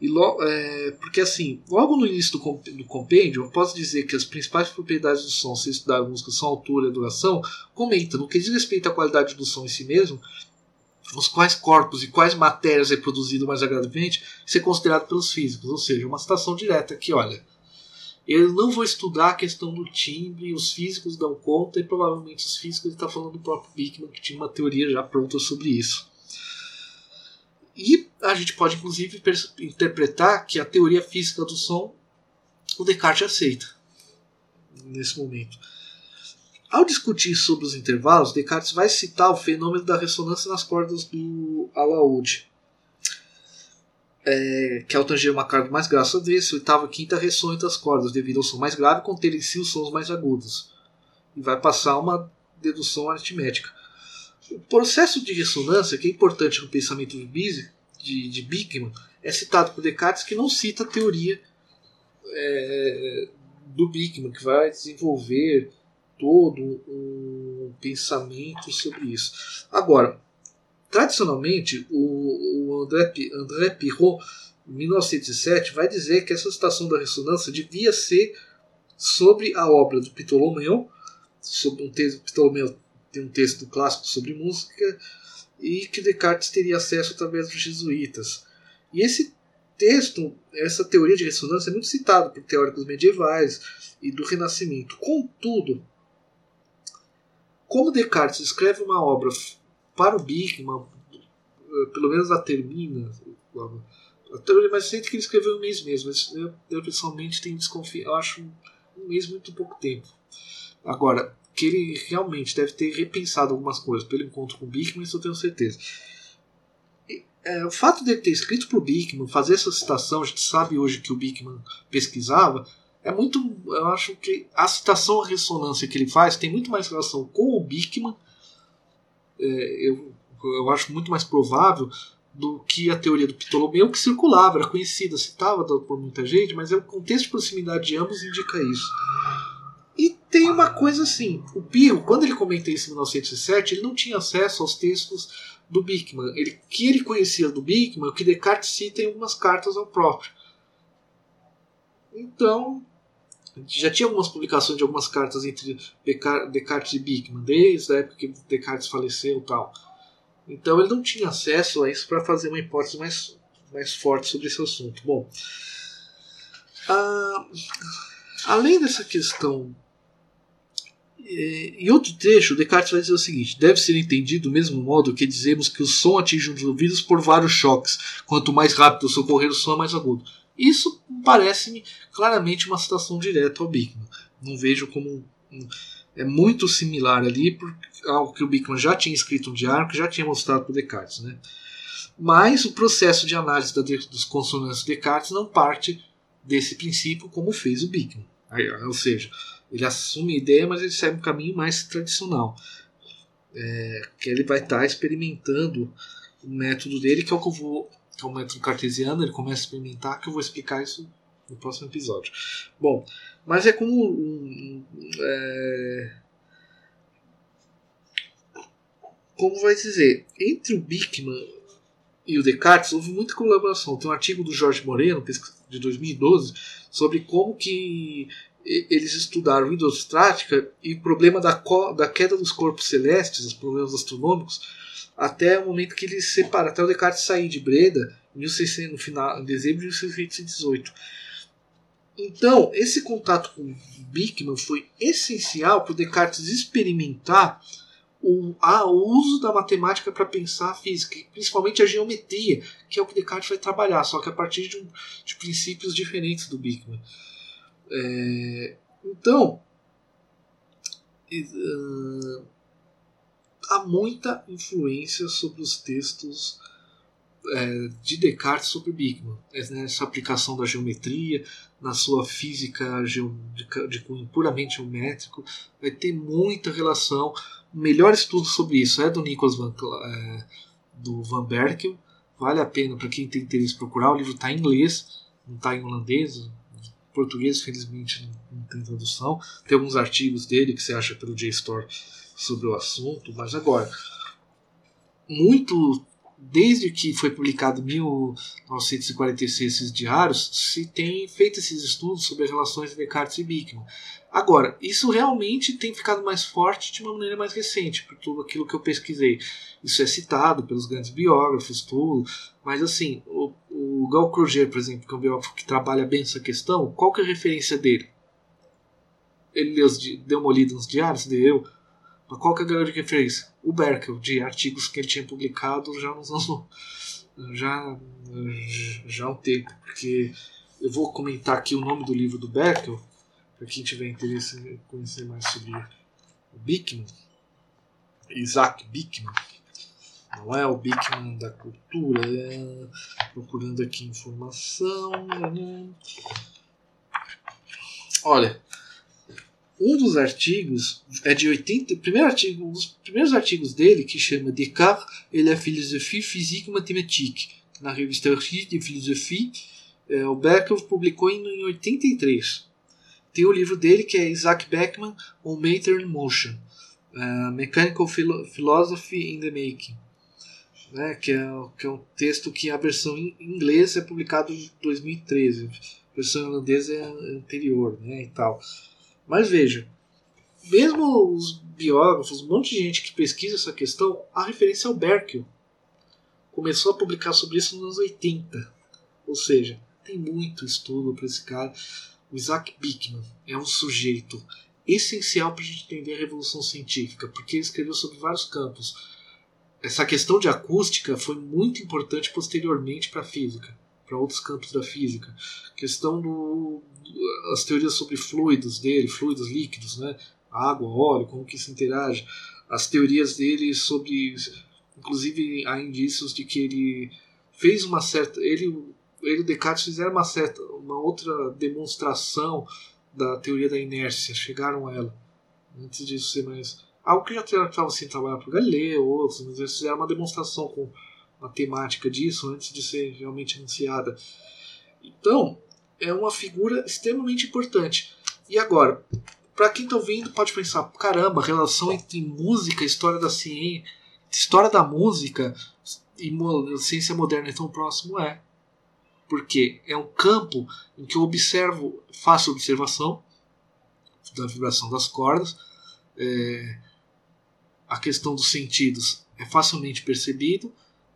S1: E lo, é, porque assim, logo no início do, do compêndio, eu posso dizer que as principais propriedades do som, se estudar música, são altura e duração, comenta, no que diz respeito à qualidade do som em si mesmo, os quais corpos e quais matérias é produzido mais agradavelmente, isso é considerado pelos físicos, ou seja, uma citação direta que, olha, eu não vou estudar a questão do timbre, os físicos dão conta, e provavelmente os físicos está falando do próprio Bickman, que tinha uma teoria já pronta sobre isso. E a gente pode inclusive interpretar que a teoria física do som o Descartes aceita nesse momento. Ao discutir sobre os intervalos, Descartes vai citar o fenômeno da ressonância nas cordas do alaúde, é, que ao tanger uma corda mais grave vez, a oitava quinta ressoam entre as cordas, devido ao som mais grave conter em si os sons mais agudos. E vai passar uma dedução aritmética. O processo de ressonância, que é importante no pensamento de, Bise, de, de é citado por Descartes, que não cita a teoria é, do Bickman, que vai desenvolver todo um pensamento sobre isso. Agora, tradicionalmente, o, o André, André em 1907, vai dizer que essa citação da ressonância devia ser sobre a obra do Ptolomeu, sobre um texto, Ptolomeu tem um texto clássico sobre música e que Descartes teria acesso através dos jesuítas. E esse texto, essa teoria de ressonância é muito citada por teóricos medievais e do Renascimento. Contudo, como Descartes escreve uma obra para o Bigman, eh, pelo menos a termina, a teoria mais recente que ele escreveu um mês mesmo, mas eu, eu pessoalmente tenho desconfiado, eu acho um mês muito pouco tempo. Agora, que ele realmente deve ter repensado algumas coisas pelo encontro com o Bigman, isso eu tenho certeza. É, o fato de ele ter escrito para o Bigman, fazer essa citação, a gente sabe hoje que o Bigman pesquisava, é muito. Eu acho que a citação, a ressonância que ele faz tem muito mais relação com o Bigman. É, eu, eu acho muito mais provável do que a teoria do Ptolomeu, que circulava, era conhecida, citada por muita gente, mas é o contexto de proximidade de ambos indica isso. Tem uma coisa assim: o Pio, quando ele comenta isso em 1907, ele não tinha acesso aos textos do Bickman. Ele, que ele conhecia do Bickman, o que Descartes cita em algumas cartas ao próprio. Então, já tinha algumas publicações de algumas cartas entre Descartes e Bickman, desde a época que Descartes faleceu e tal. Então ele não tinha acesso a isso para fazer uma hipótese mais, mais forte sobre esse assunto. Bom, ah, além dessa questão em outro trecho, Descartes vai dizer o seguinte: deve ser entendido do mesmo modo que dizemos que o som atinge os ouvidos por vários choques. Quanto mais rápido socorrer o som, é mais agudo. Isso parece-me claramente uma citação direta ao Bickman. Não vejo como. Um, é muito similar ali, algo que o Bickman já tinha escrito no diário, que já tinha mostrado para Descartes. Né? Mas o processo de análise dos consonantes de Descartes não parte desse princípio como fez o Bickman. Ou seja, ele assume a ideia, mas ele segue um caminho mais tradicional. É, que ele vai estar tá experimentando o método dele, que é o que eu vou. Que é o método cartesiano, ele começa a experimentar, que eu vou explicar isso no próximo episódio. Bom, mas é como um, é, como vai dizer, entre o Bickman e o Descartes houve muita colaboração. Tem um artigo do Jorge Moreno, de 2012, sobre como que eles estudaram hidrostática e problema da, da queda dos corpos celestes, os problemas astronômicos, até o momento que eles separaram, até o Descartes sair de Breda, em 1600, no final, em dezembro de 1618. Então, esse contato com Bickman foi essencial para o Descartes experimentar o, a, o uso da matemática para pensar a física, principalmente a geometria, que é o que Descartes vai trabalhar, só que a partir de, um, de princípios diferentes do Bickman. É, então, uh, há muita influência sobre os textos é, de Descartes sobre Bigman, nessa aplicação da geometria, na sua física de, de cunho puramente geométrico, vai ter muita relação. O melhor estudo sobre isso é do Nicholas Van, é, do Van Berkel. Vale a pena para quem tem interesse procurar. O livro está em inglês, não está em holandês, português, felizmente, não tem tradução. Tem alguns artigos dele que você acha pelo JSTOR sobre o assunto, mas agora, muito desde que foi publicado em 1946 esses diários, se tem feito esses estudos sobre as relações de Descartes e Bickman. Agora, isso realmente tem ficado mais forte de uma maneira mais recente, por tudo aquilo que eu pesquisei. Isso é citado pelos grandes biógrafos, tudo, mas assim, o, o Gal Kruger, por exemplo, que é um biógrafo que trabalha bem essa questão, qual que é a referência dele? Ele leu, deu uma olhada nos diários, deu. Mas qual que é a grande referência? O Berkel, de artigos que ele tinha publicado já nos anos. Já, já há um tempo. Porque eu vou comentar aqui o nome do livro do Berkel, para quem tiver interesse em conhecer mais sobre o Bickman. Isaac Bickman. Não é o Bickman da cultura, é procurando aqui informação. Né? Olha, um dos artigos é de 80, primeiro artigo, um dos primeiros artigos dele que chama Descartes et la philosophie physique mathématique, na revista Archives de Philosophie, é, o Beckman publicou em, em 83. Tem o livro dele que é Isaac Beckman on Matter in Motion, uh, Mechanical Philo Philosophy in the Making, né, que, é, que é um texto que a versão em inglês é publicado em 2013, a versão holandesa é anterior, né, e tal. Mas veja, mesmo os biógrafos, um monte de gente que pesquisa essa questão, a referência é o Berkel. Começou a publicar sobre isso nos anos 80. Ou seja, tem muito estudo para esse cara. O Isaac Bickman é um sujeito essencial para a gente entender a revolução científica, porque ele escreveu sobre vários campos. Essa questão de acústica foi muito importante posteriormente para a física, para outros campos da física. A questão do as teorias sobre fluidos dele, fluidos líquidos, né? Água, óleo, como que se interage. As teorias dele sobre inclusive há indícios de que ele fez uma certa ele ele e Descartes fizeram uma certa uma outra demonstração da teoria da inércia, chegaram a ela. Antes disso ser mais. Algo que já estava assim, trabalhar para Galileu, outros, mas eles fizeram uma demonstração com matemática disso antes de ser realmente anunciada. Então, é uma figura extremamente importante. E agora, para quem está ouvindo, pode pensar: caramba, a relação entre música, história da ciência, história da música e ciência moderna é tão próximo? É porque é um campo em que eu observo, faço observação da vibração das cordas, é, a questão dos sentidos é facilmente percebido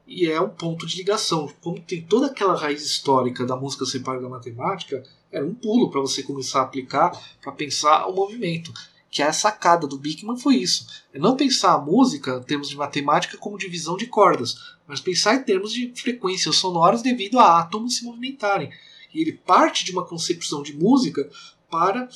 S1: e é um ponto de ligação. Como tem toda aquela raiz histórica da música separada da matemática, era um pulo para você começar a aplicar para pensar o movimento que a sacada do Bickman foi isso. É não pensar a música em termos de matemática como divisão de cordas, mas pensar em termos de frequências sonoras devido a átomos se movimentarem. E ele parte de uma concepção de música para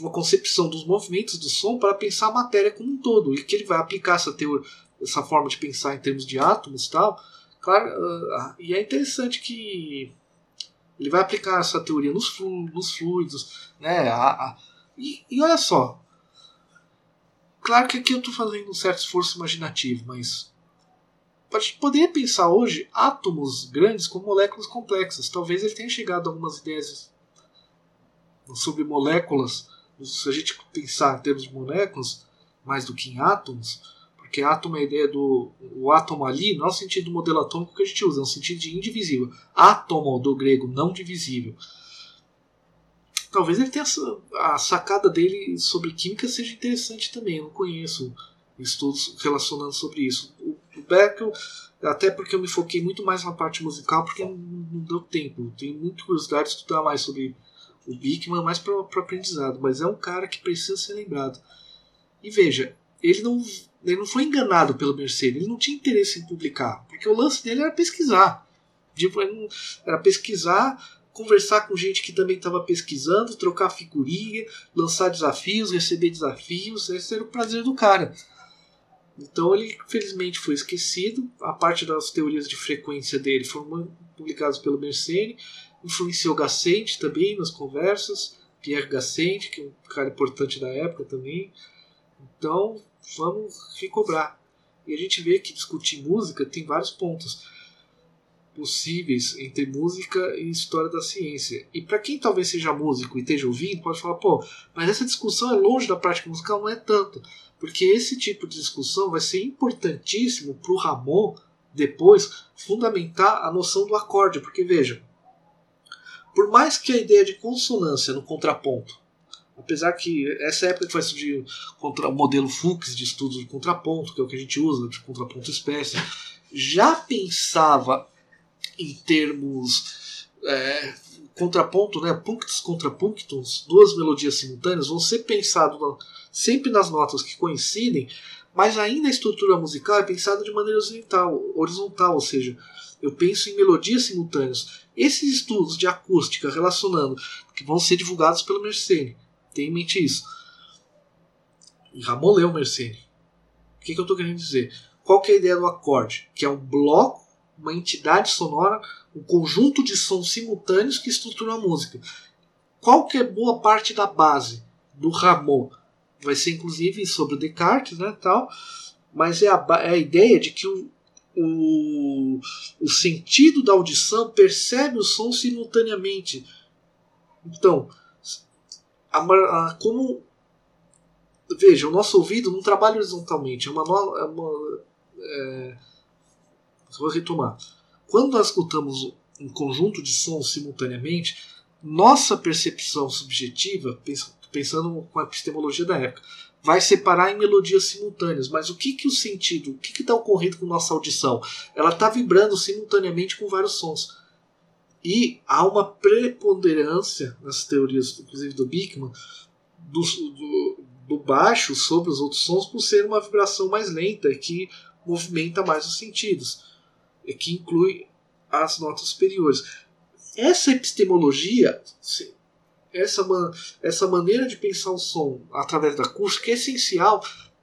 S1: uma concepção dos movimentos do som para pensar a matéria como um todo. E que ele vai aplicar essa teoria, essa forma de pensar em termos de átomos e tal. Claro, uh, e é interessante que ele vai aplicar essa teoria nos, flu nos fluidos, né? A, a, e, e olha só, Claro que aqui eu estou fazendo um certo esforço imaginativo, mas a gente poderia pensar hoje átomos grandes como moléculas complexas. Talvez ele tenha chegado a algumas ideias sobre moléculas, se a gente pensar em termos de moléculas, mais do que em átomos, porque átomo é a ideia do o átomo ali, não é o sentido do modelo atômico que a gente usa, é um sentido de indivisível. Átomo do grego, não divisível talvez ele tenha a sacada dele sobre química seja interessante também. Eu não conheço estudos relacionando sobre isso. O, o Beckel, até porque eu me foquei muito mais na parte musical, porque não deu tempo. Tenho muita curiosidade de estudar mais sobre o Bickman, mais para aprendizado. Mas é um cara que precisa ser lembrado. E veja, ele não, ele não foi enganado pelo Mercedes, ele não tinha interesse em publicar, porque o lance dele era pesquisar. Tipo, era pesquisar conversar com gente que também estava pesquisando, trocar figurinha, lançar desafios, receber desafios. Esse era o prazer do cara. Então ele infelizmente foi esquecido. A parte das teorias de frequência dele foram publicadas pelo Mersenne. Influenciou Gassendi também nas conversas. Pierre Gassendi, que é um cara importante da época também. Então vamos recobrar. E a gente vê que discutir música tem vários pontos possíveis entre música e história da ciência. E para quem talvez seja músico e esteja ouvindo, pode falar, pô, mas essa discussão é longe da prática musical, não é tanto. Porque esse tipo de discussão vai ser importantíssimo para o Ramon depois fundamentar a noção do acorde. Porque veja, por mais que a ideia de consonância no contraponto, apesar que essa época que vai surgir o modelo Fuchs de estudo de contraponto, que é o que a gente usa, de contraponto espécie, já pensava em termos é, contraponto, né, punctus contra punctus, duas melodias simultâneas, vão ser pensados sempre nas notas que coincidem, mas ainda a estrutura musical é pensada de maneira horizontal, horizontal, ou seja, eu penso em melodias simultâneas. Esses estudos de acústica relacionando, que vão ser divulgados pelo Mersenne, tenha em mente isso. E Ramon leu Mersenne. O que, que eu estou querendo dizer? Qual que é a ideia do acorde? Que é um bloco uma entidade sonora, um conjunto de sons simultâneos que estruturam a música. Qual que é boa parte da base do Rameau? Vai ser inclusive sobre Descartes, né, tal, mas é a, é a ideia de que o, o, o sentido da audição percebe o som simultaneamente. Então, a, a, como veja, o nosso ouvido não trabalha horizontalmente, é uma, é uma é, Vou retomar. Quando nós escutamos um conjunto de sons simultaneamente, nossa percepção subjetiva, pensando com a epistemologia da época, vai separar em melodias simultâneas. Mas o que, que o sentido, o que está ocorrendo com nossa audição? Ela está vibrando simultaneamente com vários sons. E há uma preponderância nas teorias, inclusive do Bickman, do, do, do baixo sobre os outros sons por ser uma vibração mais lenta que movimenta mais os sentidos, que inclui as notas superiores. Essa epistemologia, essa, essa maneira de pensar o som através da acústica é essencial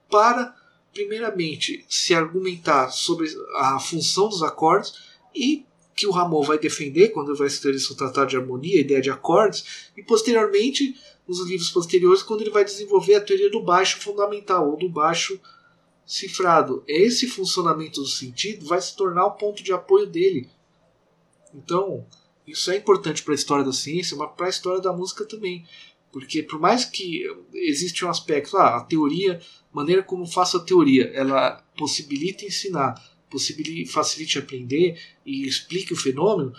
S1: para, primeiramente, se argumentar sobre a função dos acordes e que o Ramon vai defender quando vai escrever seu tratado de harmonia, a ideia de acordes, e posteriormente, nos livros posteriores, quando ele vai desenvolver a teoria do baixo fundamental, ou do baixo cifrado. Esse funcionamento do sentido vai se tornar o ponto de apoio dele. Então, isso é importante para a história da ciência, mas para a história da música também. Porque por mais que existe um aspecto, ah, a teoria, maneira como faço a teoria, ela possibilita ensinar, possibilite, facilite aprender e explique o fenômeno,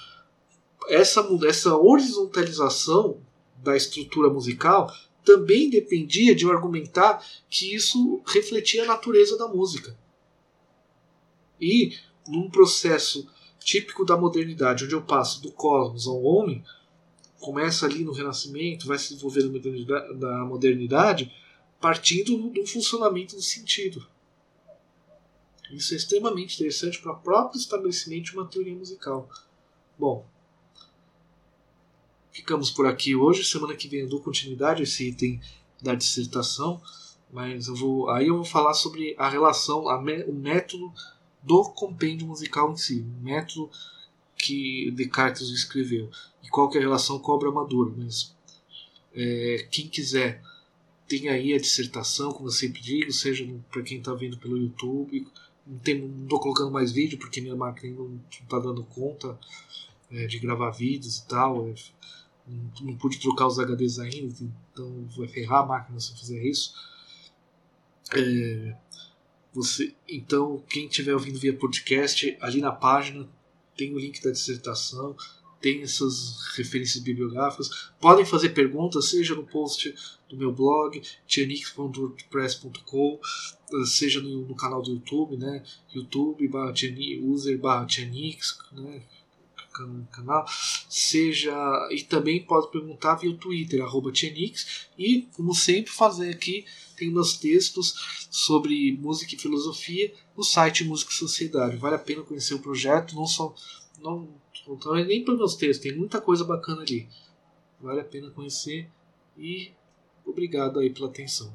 S1: essa, essa horizontalização da estrutura musical também dependia de eu argumentar que isso refletia a natureza da música. E num processo típico da modernidade, onde eu passo do cosmos ao homem, começa ali no Renascimento, vai se desenvolver na modernidade, da modernidade partindo do funcionamento do sentido. Isso é extremamente interessante para o próprio estabelecimento de uma teoria musical. Bom, ficamos por aqui hoje. Semana que vem eu dou continuidade a esse item da dissertação, mas eu vou aí eu vou falar sobre a relação, a, o método do compêndio musical em si, o método que Descartes escreveu e qual é a relação com a obra madura. Mas é, quem quiser tem aí a dissertação, como eu sempre digo, seja para quem está vendo pelo YouTube não estou colocando mais vídeo porque minha máquina não está dando conta é, de gravar vídeos e tal. É, não, não, pude trocar os HDs ainda, então vai ferrar a máquina se eu fizer isso. É, você, então, quem estiver ouvindo via podcast, ali na página tem o link da dissertação, tem essas referências bibliográficas. Podem fazer perguntas, seja no post do meu blog, tianix.wordpress.com, seja no, no, canal do YouTube, né? YouTube barra user Tianix, né? Canal, seja e também pode perguntar via Twitter arroba Tianix e como sempre fazer aqui tem meus textos sobre música e filosofia no site Música e Sociedade. Vale a pena conhecer o projeto, não só não, não nem para meus textos, tem muita coisa bacana ali. Vale a pena conhecer e obrigado aí pela atenção.